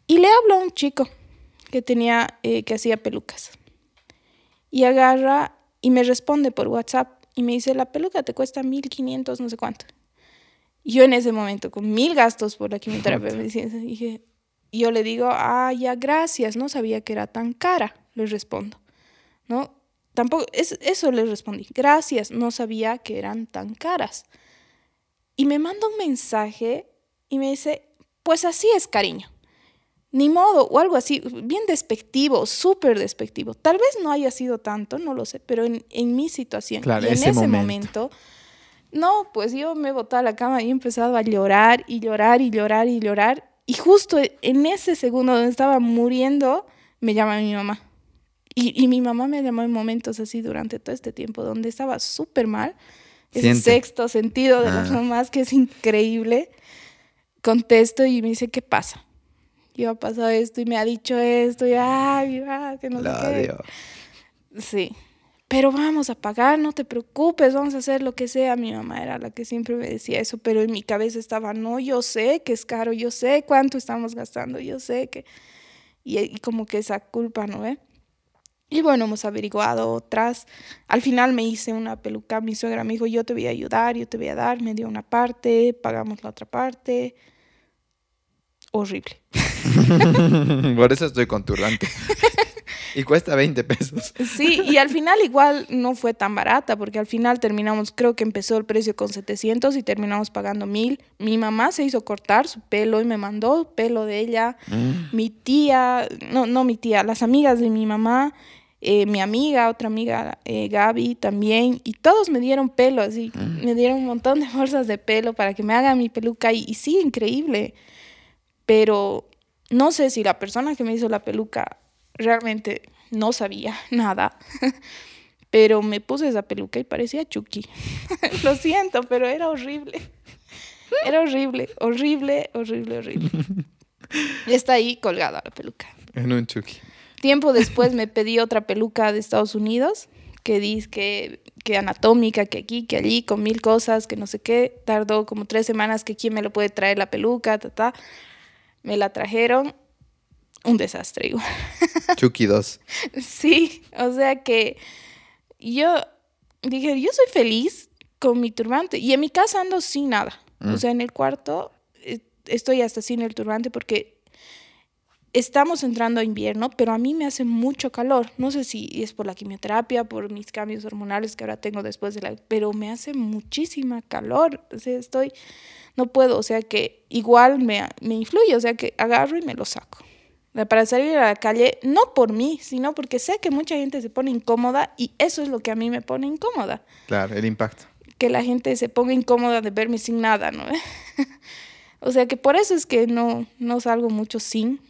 Y le hablo a un chico que tenía, eh, que hacía pelucas. Y agarra y me responde por WhatsApp y me dice, la peluca te cuesta 1500, no sé cuánto. Y yo en ese momento, con mil gastos por la quimioterapia, me dije, y yo le digo, ah, ya, gracias, no sabía que era tan cara, le respondo. ¿No? Tampoco, es, eso le respondí, gracias, no sabía que eran tan caras. Y me manda un mensaje y me dice, pues así es, cariño. Ni modo, o algo así, bien despectivo, súper despectivo. Tal vez no haya sido tanto, no lo sé, pero en, en mi situación y en ese, momento. no, pues yo me boté a la cama y he empezado a llorar y llorar y llorar y llorar. Y justo en ese segundo donde estaba muriendo, me llama mi mamá. Y, mi mamá me llamó en momentos así durante todo este tiempo, donde estaba súper mal. Ese sexto sentido de las ah. mamás que es increíble. Contesto y me dice, ¿qué pasa? Yo ha pasado esto y me ha dicho esto y ay, que no sé qué. Sí pero vamos a pagar, no te preocupes, vamos a hacer lo que sea. Mi mamá era la que siempre me decía eso, pero en mi cabeza estaba, no, yo sé que es caro, yo sé cuánto estamos gastando, yo sé que... Y, como que esa culpa, ¿no ve? Y bueno, hemos averiguado otras. Al final me hice una peluca, mi suegra me dijo, yo te voy a ayudar, yo te voy a dar, me dio una parte, pagamos la otra parte. Horrible. [LAUGHS] [LAUGHS] Por eso estoy con turbante. y cuesta 20 pesos. Sí, y al final igual no fue tan barata, porque al final terminamos, creo que empezó el precio con 700 y terminamos pagando 1000. Mi mamá se hizo cortar su pelo y me mandó pelo de ella. Mm. Mi tía, no, no mi tía, las amigas de mi mamá eh, mi amiga, otra amiga, eh, Gaby también, y todos me dieron pelo, así, mm. me dieron un montón de bolsas de pelo para que me haga mi peluca, y, sí, increíble, pero no sé si la persona que me hizo la peluca realmente no sabía [LAUGHS] nada, pero me puse esa peluca y parecía Chucky. [LAUGHS] Lo siento, pero era horrible. Era horrible, horrible, horrible, horrible. [LAUGHS] Está ahí colgada la peluca. En un Chucky. Tiempo después me pedí otra peluca de Estados Unidos, que dice que, que anatómica, que aquí, que allí, con mil cosas, que no sé qué. Tardó como tres semanas que quién me lo puede traer la peluca, ta, ta. Me la trajeron. Un desastre igual. [LAUGHS] Chucky 2. Sí, o sea que yo dije, yo soy feliz con mi turbante. Y en mi casa ando sin nada. O mm. sea, en el cuarto eh, estoy hasta sin el turbante porque estamos entrando a invierno, pero a mí me hace mucho calor. No sé si es por la quimioterapia, por mis cambios hormonales que ahora tengo después de la... Pero me hace muchísima calor. O sea, estoy... No puedo, o sea que igual me, me influye, o sea que agarro y me lo saco. Para salir a la calle, no por mí, sino porque sé que mucha gente se pone incómoda y eso es lo que a mí me pone incómoda. Claro, el impacto. Que la gente se ponga incómoda de verme sin nada, ¿no? [LAUGHS] o sea que por eso es que no, no salgo mucho sin,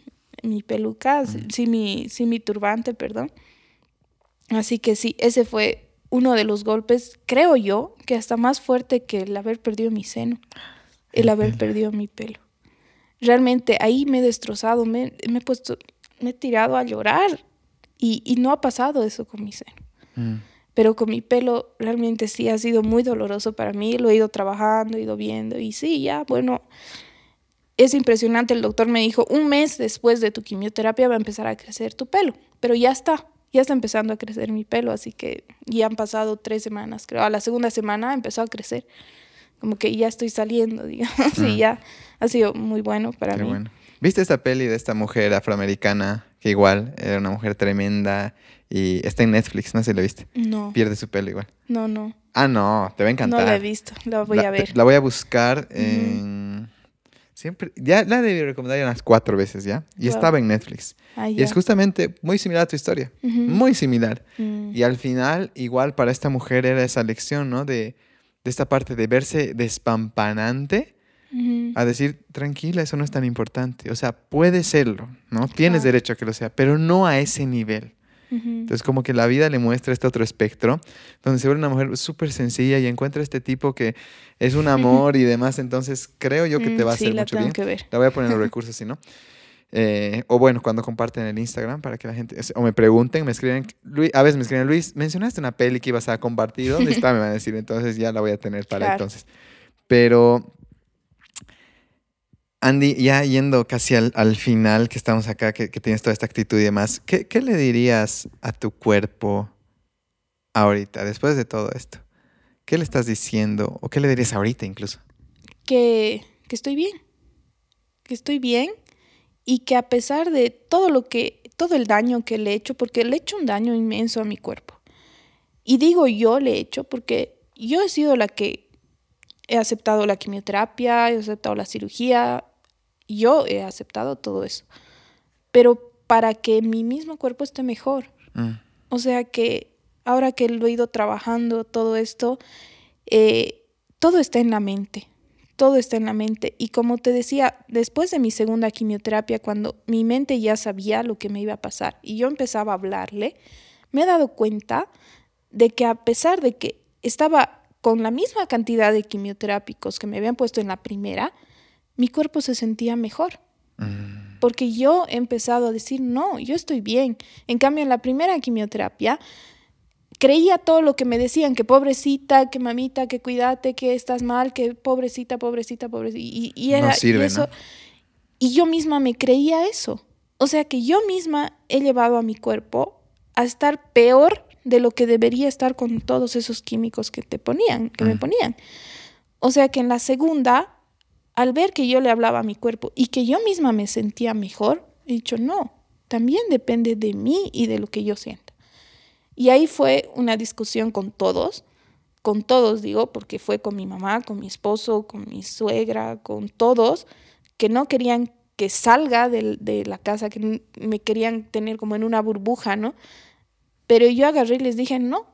mi peluca, sí, mi, sí, mi turbante, perdón. Así que sí, ese fue uno de los golpes, creo yo, que hasta más fuerte que el haber perdido mi seno, el haber perdido mi pelo. Realmente ahí me he destrozado, me, me he puesto, me he tirado a llorar y, y, no ha pasado eso con mi seno. Mm. Pero con mi pelo realmente sí ha sido muy doloroso para mí, lo he ido trabajando, he ido viendo y sí, ya, bueno, es impresionante, el doctor me dijo, un mes después de tu quimioterapia va a empezar a crecer tu pelo, pero ya está, ya está empezando a crecer mi pelo, así que ya han pasado tres semanas, creo, a la segunda semana empezó a crecer, como que ya estoy saliendo, [LAUGHS] digamos, y mm. ya ha sido muy bueno para mí. ¿Viste esta peli de esta mujer afroamericana que igual era una mujer tremenda y está en Netflix, no sé si la viste? No. Pierde su pelo igual. No, no. Ah, no, te va a encantar. No la he visto, la voy a ver. La voy a buscar en... Siempre, ya la debí recomendar unas cuatro veces ya. Y estaba en Netflix. Ah, y es justamente muy similar a tu historia. Muy similar. Mm. Y al final, igual para esta mujer era esa lección, ¿no? De, de esta parte de verse despampanante a decir, tranquila, eso no es tan importante. O sea, puede serlo, ¿no? Tienes derecho a que lo sea, pero no a ese nivel. Entonces, como que la vida le muestra este otro espectro, donde se vuelve una mujer súper sencilla y encuentra este tipo que es un [LAUGHS] amor y demás. Entonces, creo yo que te va a mm, hacer mucho bien. La voy a poner en los [LAUGHS] recursos, si no. Eh, o bueno, cuando comparten el Instagram para que la gente, o me pregunten, me escriben, Luis, a veces me escriben, Luis, mencionaste una peli que ibas a compartir, ¿dónde está? Me van a decir, entonces ya la voy a tener para entonces. Pero Andy, ya yendo casi al, final, que estamos acá, que, tienes toda esta actitud y demás, ¿qué, le dirías a tu cuerpo ahorita, después de todo esto? ¿Qué le estás diciendo? ¿O qué le dirías ahorita incluso? Que, que estoy bien. Que estoy bien y que a pesar de todo lo que, todo el daño que le he hecho, porque le he hecho un daño inmenso a mi cuerpo. Y digo yo le he hecho porque yo he sido la que he aceptado la quimioterapia, he aceptado la cirugía, yo he aceptado todo eso. Pero para que mi mismo cuerpo esté mejor. Mm. O sea que ahora que lo he ido trabajando todo esto, eh, todo está en la mente. Todo está en la mente. Y como te decía, después de mi segunda quimioterapia, cuando mi mente ya sabía lo que me iba a pasar y yo empezaba a hablarle, me he dado cuenta de que a pesar de que estaba con la misma cantidad de quimioterápicos que me habían puesto en la primera, mi cuerpo se sentía mejor. Mm. Porque yo he empezado a decir, no, yo estoy bien. En cambio, en la primera quimioterapia, creía todo lo que me decían, que pobrecita, que mamita, que cuídate, que estás mal, que pobrecita, pobrecita, pobrecita. Y, era, eso, y yo misma me creía eso. O sea que yo misma he llevado a mi cuerpo a estar peor de lo que debería estar con todos esos químicos que te ponían, que me ponían. O sea que en la segunda al ver que yo le hablaba a mi cuerpo y que yo misma me sentía mejor, he dicho, no, también depende de mí y de lo que yo sienta. Y ahí fue una discusión con todos, con todos digo, porque fue con mi mamá, con mi esposo, con mi suegra, con todos, que no querían que salga de, de la casa, que me querían tener como en una burbuja, ¿no? Pero yo agarré y les dije, no,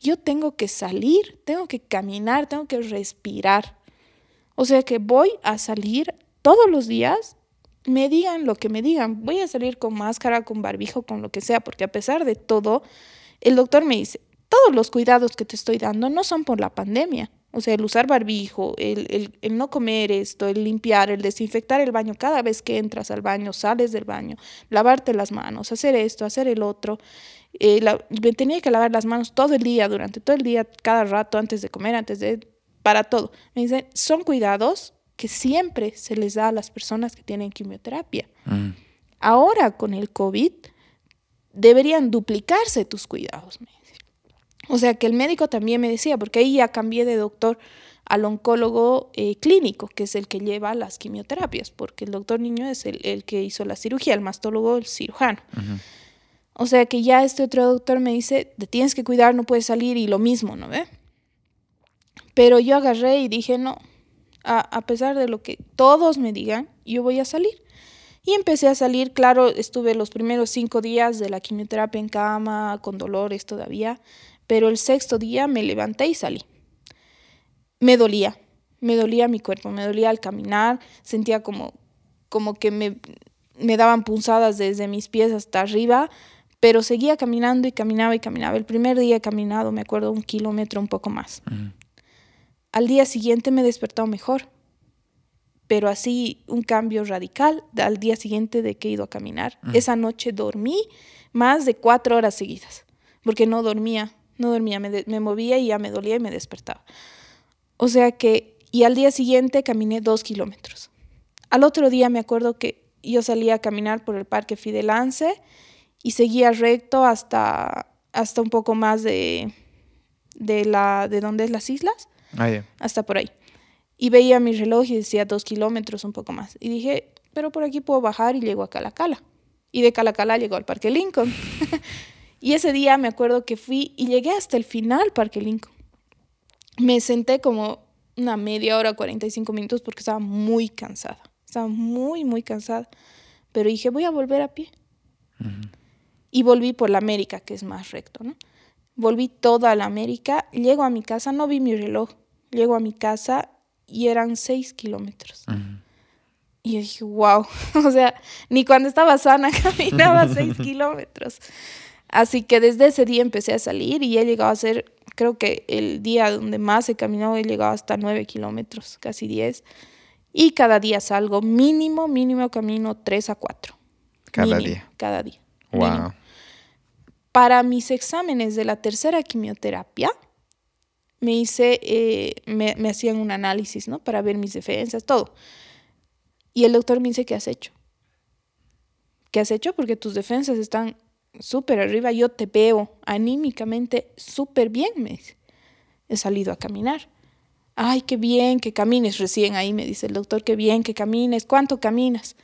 yo tengo que salir, tengo que caminar, tengo que respirar. O sea que voy a salir todos los días, me digan lo que me digan, voy a salir con máscara, con barbijo, con lo que sea, porque a pesar de todo, el doctor me dice, todos los cuidados que te estoy dando no son por la pandemia. O sea, el usar barbijo, el, no comer esto, el limpiar, el desinfectar el baño cada vez que entras al baño, sales del baño, lavarte las manos, hacer esto, hacer el otro. Eh, me tenía que lavar las manos todo el día, durante todo el día, cada rato, antes de comer, antes de para todo. Me dicen, son cuidados que siempre se les da a las personas que tienen quimioterapia. Mm. Ahora con el COVID deberían duplicarse tus cuidados. O sea que el médico también me decía, porque ahí ya cambié de doctor al oncólogo eh, clínico, que es el que lleva las quimioterapias, porque el doctor niño es el, que hizo la cirugía, el mastólogo, el cirujano. O sea que ya este otro doctor me dice, te tienes que cuidar, no puedes salir y lo mismo, ¿no ve? Pero yo agarré y dije, no, a, pesar de lo que todos me digan, yo voy a salir. Y empecé a salir, claro, estuve los primeros cinco días de la quimioterapia en cama, con dolores todavía, pero el sexto día me levanté y salí. Me dolía, me dolía mi cuerpo, me dolía al caminar, sentía como, como que me, me daban punzadas desde mis pies hasta arriba, pero seguía caminando y caminaba y caminaba. El primer día he caminado, me acuerdo, un kilómetro, un poco más. Al día siguiente me he despertado mejor, pero así un cambio radical al día siguiente de que he ido a caminar. Esa noche dormí más de cuatro horas seguidas, porque no dormía, no dormía, me, me, movía y ya me dolía y me despertaba. O sea que, y al día siguiente caminé dos kilómetros. Al otro día me acuerdo que yo salía a caminar por el Parque Fidelance y seguía recto hasta, hasta un poco más de, de, la, de donde es las islas Ah, Hasta por ahí. Y veía mi reloj y decía dos kilómetros, un poco más. Y dije, pero por aquí puedo bajar y llego a Calacala. Y de Calacala llego al Parque Lincoln. [LAUGHS] y ese día me acuerdo que fui y llegué hasta el final Parque Lincoln. Me senté como una media hora, 45 minutos porque estaba muy cansada. Estaba muy, muy cansada. Pero dije, voy a volver a pie. Y volví por la América, que es más recto, ¿no? Volví toda la América, llego a mi casa, no vi mi reloj, llego a mi casa y eran seis kilómetros. Y yo dije, wow, [LAUGHS] o sea, ni cuando estaba sana [LAUGHS] caminaba seis [LAUGHS] kilómetros. Así que desde ese día empecé a salir y he llegado a ser, creo que el día donde más he caminado he llegado hasta nueve kilómetros, casi diez. Y cada día salgo, mínimo, mínimo camino tres a cuatro. Cada día. Cada día. Wow para mis exámenes de la tercera quimioterapia, me hice, eh, me, hacían un análisis, ¿no? Para ver mis defensas, todo. Y el doctor me dice, ¿qué has hecho? ¿Qué has hecho? Porque tus defensas están súper arriba, yo te veo anímicamente súper bien, me dice. He salido a caminar. Ay, qué bien que camines recién ahí, me dice el doctor, qué bien que camines. ¿Cuánto caminas?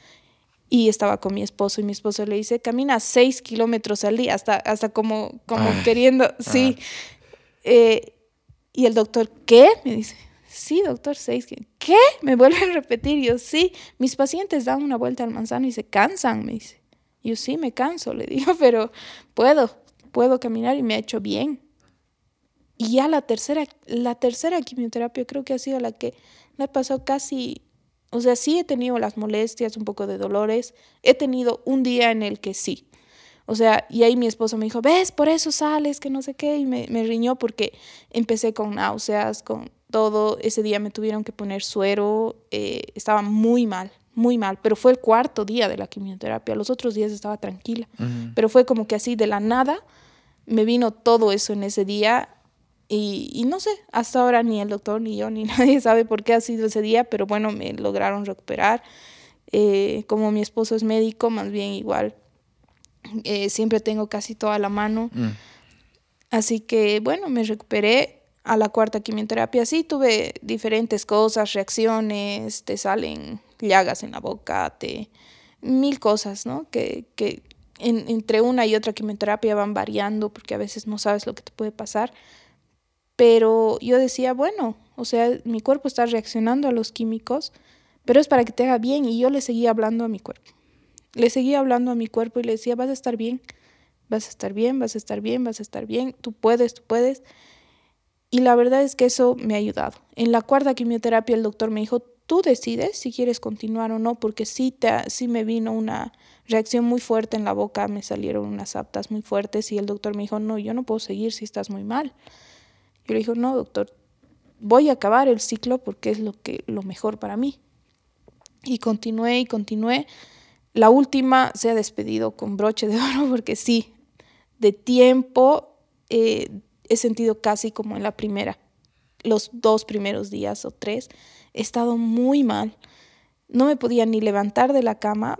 y estaba con mi esposo y mi esposo le dice, camina seis kilómetros al día, hasta, hasta como, como queriendo, sí. Eh, y el doctor, ¿qué? Me dice, sí, doctor, seis. ¿Qué? Me vuelve a repetir. Yo, sí, mis pacientes dan una vuelta al manzano y se cansan, me dice. Yo, sí, me canso, le digo, [LAUGHS] pero puedo, puedo caminar y me ha hecho bien. Y ya la tercera, la tercera quimioterapia creo que ha sido la que me pasó casi o sea, sí he tenido las molestias, un poco de dolores. He tenido un día en el que sí. O sea, y ahí mi esposo me dijo, ves, por eso sales, que no sé qué. Y me, riñó porque empecé con náuseas, con todo. Ese día me tuvieron que poner suero. Eh, estaba muy mal, muy mal. Pero fue el cuarto día de la quimioterapia. Los otros días estaba tranquila. Pero fue como que así de la nada me vino todo eso en ese día y, no sé, hasta ahora ni el doctor, ni yo, ni [LAUGHS] nadie sabe por qué ha sido ese día, pero bueno, me lograron recuperar. Eh, como mi esposo es médico, más bien igual, eh, siempre tengo casi toda la mano. Mm. Así que bueno, me recuperé. a la cuarta quimioterapia sí tuve diferentes cosas, reacciones, te salen llagas en la boca, te mil cosas, ¿no? Que, que entre una y otra quimioterapia van variando porque a veces no sabes lo que te puede pasar. Pero yo decía, bueno, o sea, mi cuerpo está reaccionando a los químicos, pero es para que te haga bien y yo le seguía hablando a mi cuerpo. Le seguía hablando a mi cuerpo y le decía, vas a estar bien, vas a estar bien, vas a estar bien, vas a estar bien, tú puedes, tú puedes. Y la verdad es que eso me ha ayudado. En la cuarta quimioterapia el doctor me dijo, tú decides si quieres continuar o no, porque sí, te, sí me vino una reacción muy fuerte en la boca, me salieron unas aptas muy fuertes y el doctor me dijo, no, yo no puedo seguir si estás muy mal. Yo le dije, no, doctor, voy a acabar el ciclo porque es lo, que, lo mejor para mí. Y continué y continué. La última se ha despedido con broche de [LAUGHS] oro porque sí, de tiempo eh, he sentido casi como en la primera, los dos primeros días o tres, he estado muy mal. No me podía ni levantar de la cama,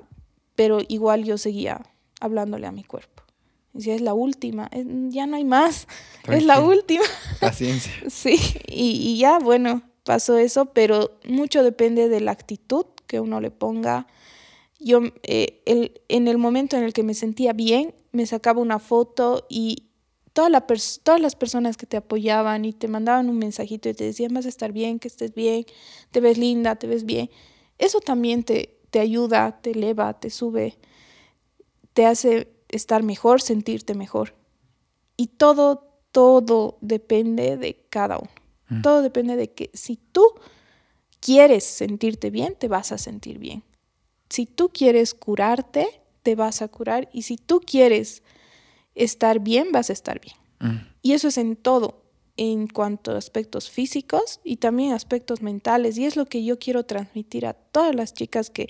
pero igual yo seguía hablándole a mi cuerpo. Decía, es la última, ya no hay más, [LAUGHS] es la última. [LAUGHS] Paciencia. sí, y, ya, bueno, pasó eso, pero mucho depende de la actitud que uno le ponga. Yo, eh, el, en el momento en el que me sentía bien, me sacaba una foto y todas las personas que te apoyaban y te mandaban un mensajito y te decían vas a estar bien, que estés bien, te ves linda, te ves bien, eso también te, te ayuda, te eleva, te sube, te hace estar mejor, sentirte mejor. Y todo, todo depende de cada uno. Mm. Todo depende de que si tú quieres sentirte bien, te vas a sentir bien. Si tú quieres curarte, te vas a curar. Y si tú quieres estar bien, vas a estar bien. Mm. Y eso es en todo, en cuanto a aspectos físicos y también aspectos mentales. Y es lo que yo quiero transmitir a todas las chicas que,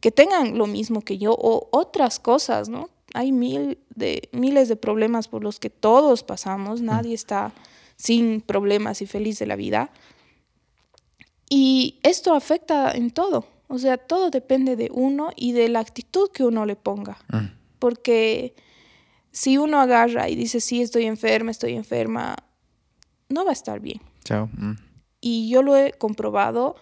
que tengan lo mismo que yo o otras cosas, ¿no? Hay mil de, miles de problemas por los que todos pasamos, mm. nadie está sin problemas y feliz de la vida. Y esto afecta en todo, o sea, todo depende de uno y de la actitud que uno le ponga, mm. porque si uno agarra y dice, sí, estoy enferma, estoy enferma, no va a estar bien. Chao. Mm. Y yo lo he comprobado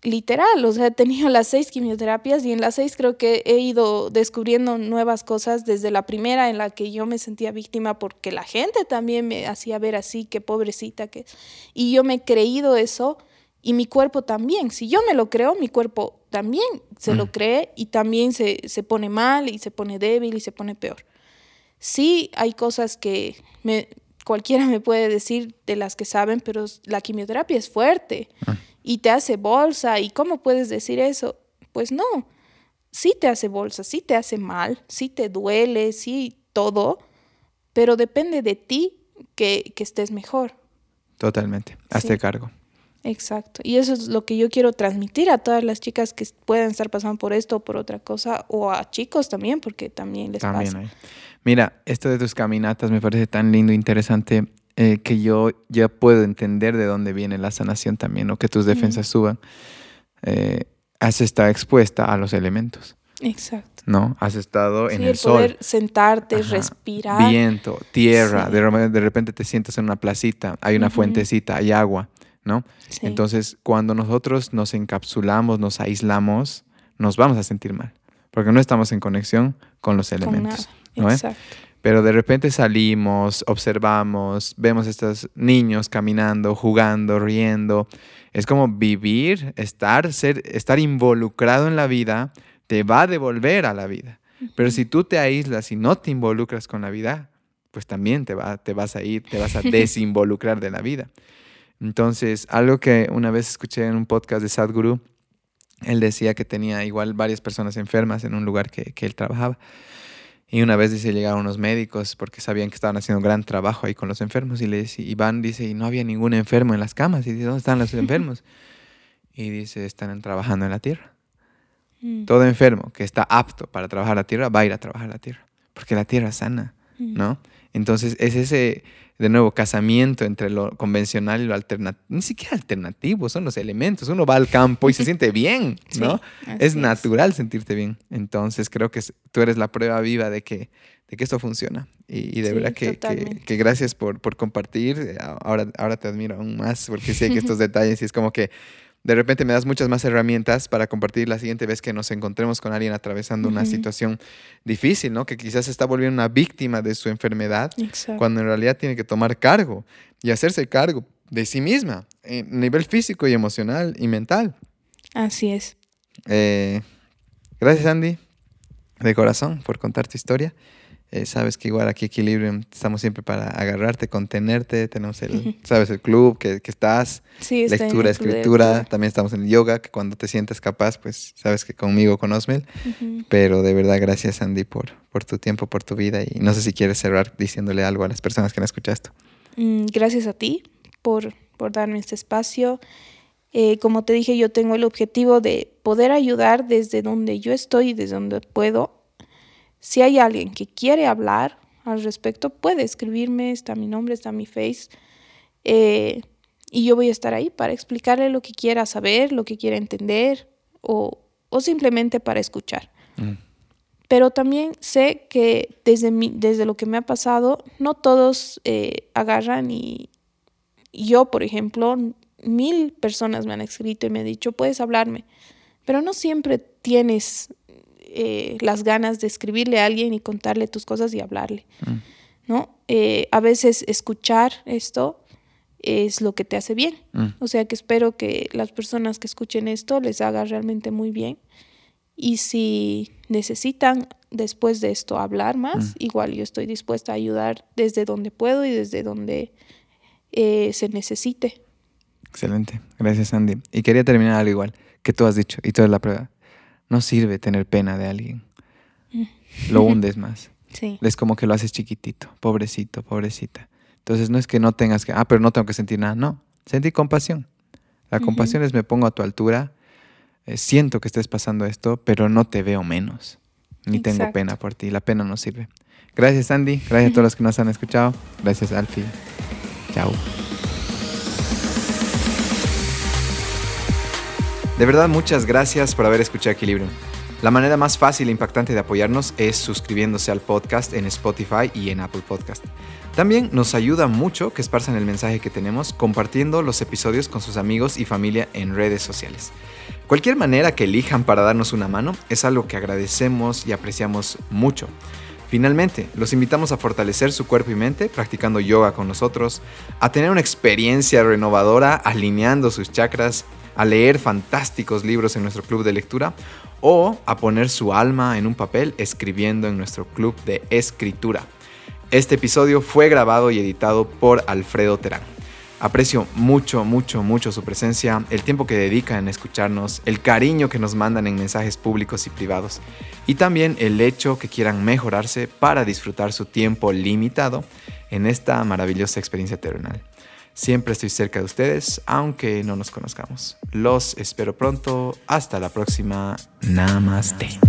literal, o sea, he tenido las seis quimioterapias y en las seis creo que he ido descubriendo nuevas cosas desde la primera en la que yo me sentía víctima porque la gente también me hacía ver así, que pobrecita que... Y yo me he creído eso y mi cuerpo también. Si yo me lo creo, mi cuerpo también se lo mm. cree y también se, se pone mal y se pone débil y se pone peor. Sí hay cosas que me, cualquiera me puede decir de las que saben, pero la quimioterapia es fuerte ah. y te hace bolsa. ¿Y cómo puedes decir eso? Pues no, sí te hace bolsa, sí te hace mal, sí te duele, sí todo, pero depende de ti que, estés mejor. Totalmente, hazte cargo. Exacto. Y eso es lo que yo quiero transmitir a todas las chicas que puedan estar pasando por esto o por otra cosa, o a chicos también, porque también les pasa. Mira, esto de tus caminatas me parece tan lindo e interesante eh, que yo ya puedo entender de dónde viene la sanación también, o que tus defensas suban. Eh, has estado expuesta a los elementos. Exacto. ¿No? Has estado en el, el poder sentarte, respirar. Viento, tierra, de, repente te sientas en una placita, hay una fuentecita, hay agua, ¿no? Entonces, cuando nosotros nos encapsulamos, nos aislamos, nos vamos a sentir mal, porque no estamos en conexión con los elementos. Pero de repente salimos, observamos, vemos a estos niños caminando, jugando, riendo. Es como vivir, estar, ser, estar involucrado en la vida, te va a devolver a la vida. Pero si tú te aíslas y no te involucras con la vida, pues también te, va, te vas a ir, te vas a [LAUGHS] desinvolucrar de la vida. Entonces, algo que una vez escuché en un podcast de Sadhguru, él decía que tenía igual varias personas enfermas en un lugar que, que él trabajaba. Y una vez dice, llegaron unos médicos porque sabían que estaban haciendo un gran trabajo ahí con los enfermos y le dice, Iván dice, y no había ningún enfermo en las camas. Y dice, ¿dónde están los [LAUGHS] enfermos? y dice, están trabajando en la tierra. Mm. Todo enfermo que está apto para trabajar la tierra va a ir a trabajar la tierra, porque la tierra es sana, mm. ¿no? Entonces es ese, de nuevo, casamiento entre lo convencional y lo alternativo, ni siquiera alternativo, son los elementos. Uno va al campo y se [LAUGHS] siente bien, ¿no? es natural sentirte bien. Entonces creo que tú eres la prueba viva de que, de que esto funciona. Y, de verdad que, que, gracias por, por compartir. Ahora, ahora te admiro aún más porque sé que estos [LAUGHS] detalles y es como que de repente me das muchas más herramientas para compartir la siguiente vez que nos encontremos con alguien atravesando una situación difícil, ¿no? Que quizás está volviendo una víctima de su enfermedad, cuando en realidad tiene que tomar cargo y hacerse cargo de sí misma, a nivel físico y emocional y mental. Así es. Eh, gracias, Andy, de corazón, por contar tu historia. Eh, sabes que igual aquí Equilibrium estamos siempre para agarrarte, contenerte. Tenemos el, sabes, el club que, que estás, sí, lectura, escritura. También estamos en el yoga, que cuando te sientes capaz, pues sabes que conmigo, con Osmel. Pero de verdad, gracias Andy por, por tu tiempo, por tu vida. Y no sé si quieres cerrar diciéndole algo a las personas que han escuchado esto. Mm, gracias a ti por, por darme este espacio. Eh, como te dije, yo tengo el objetivo de poder ayudar desde donde yo estoy y desde donde puedo si hay alguien que quiere hablar al respecto, puede escribirme, está mi nombre, está mi face. Eh, y yo voy a estar ahí para explicarle lo que quiera saber, lo que quiera entender o, simplemente para escuchar. Mm. Pero también sé que desde, mi, desde lo que me ha pasado, no todos eh, agarran y yo, por ejemplo, mil personas me han escrito y me han dicho, puedes hablarme, pero no siempre tienes eh, las ganas de escribirle a alguien y contarle tus cosas y hablarle, mm. ¿no? Eh, a veces escuchar esto es lo que te hace bien. Mm. O sea que espero que las personas que escuchen esto les haga realmente muy bien. Y si necesitan después de esto hablar más, mm. igual yo estoy dispuesta a ayudar desde donde puedo y desde donde eh, se necesite. Excelente, gracias Andy. Y quería terminar algo igual que tú has dicho, y tú eres la prueba. No sirve tener pena de alguien. Mm. Lo hundes más. [LAUGHS] Sí. Es como que lo haces chiquitito, pobrecito, pobrecita. Entonces no es que no tengas que, ah, pero no tengo que sentir nada. No, sentí compasión. La compasión es me pongo a tu altura, eh, siento que estés pasando esto, pero no te veo menos. Ni tengo pena por ti. La pena no sirve. Gracias, Andy. Gracias a todos los que nos han escuchado. Gracias, Alfie. Chao. De verdad, muchas gracias por haber escuchado Equilibrium. La manera más fácil e impactante de apoyarnos es suscribiéndose al podcast en Spotify y en Apple Podcast. También nos ayuda mucho que esparzan el mensaje que tenemos compartiendo los episodios con sus amigos y familia en redes sociales. Cualquier manera que elijan para darnos una mano es algo que agradecemos y apreciamos mucho. Finalmente, los invitamos a fortalecer su cuerpo y mente practicando yoga con nosotros, a tener una experiencia renovadora alineando sus chakras, a leer fantásticos libros en nuestro club de lectura o a poner su alma en un papel escribiendo en nuestro club de escritura. Este episodio fue grabado y editado por Alfredo Terán. Aprecio mucho, mucho, mucho su presencia, el tiempo que dedica en escucharnos, el cariño que nos mandan en mensajes públicos y privados, y también el hecho que quieran mejorarse para disfrutar su tiempo limitado en esta maravillosa experiencia terrenal. Siempre estoy cerca de ustedes, aunque no nos conozcamos. Los espero pronto. Hasta la próxima. Namaste.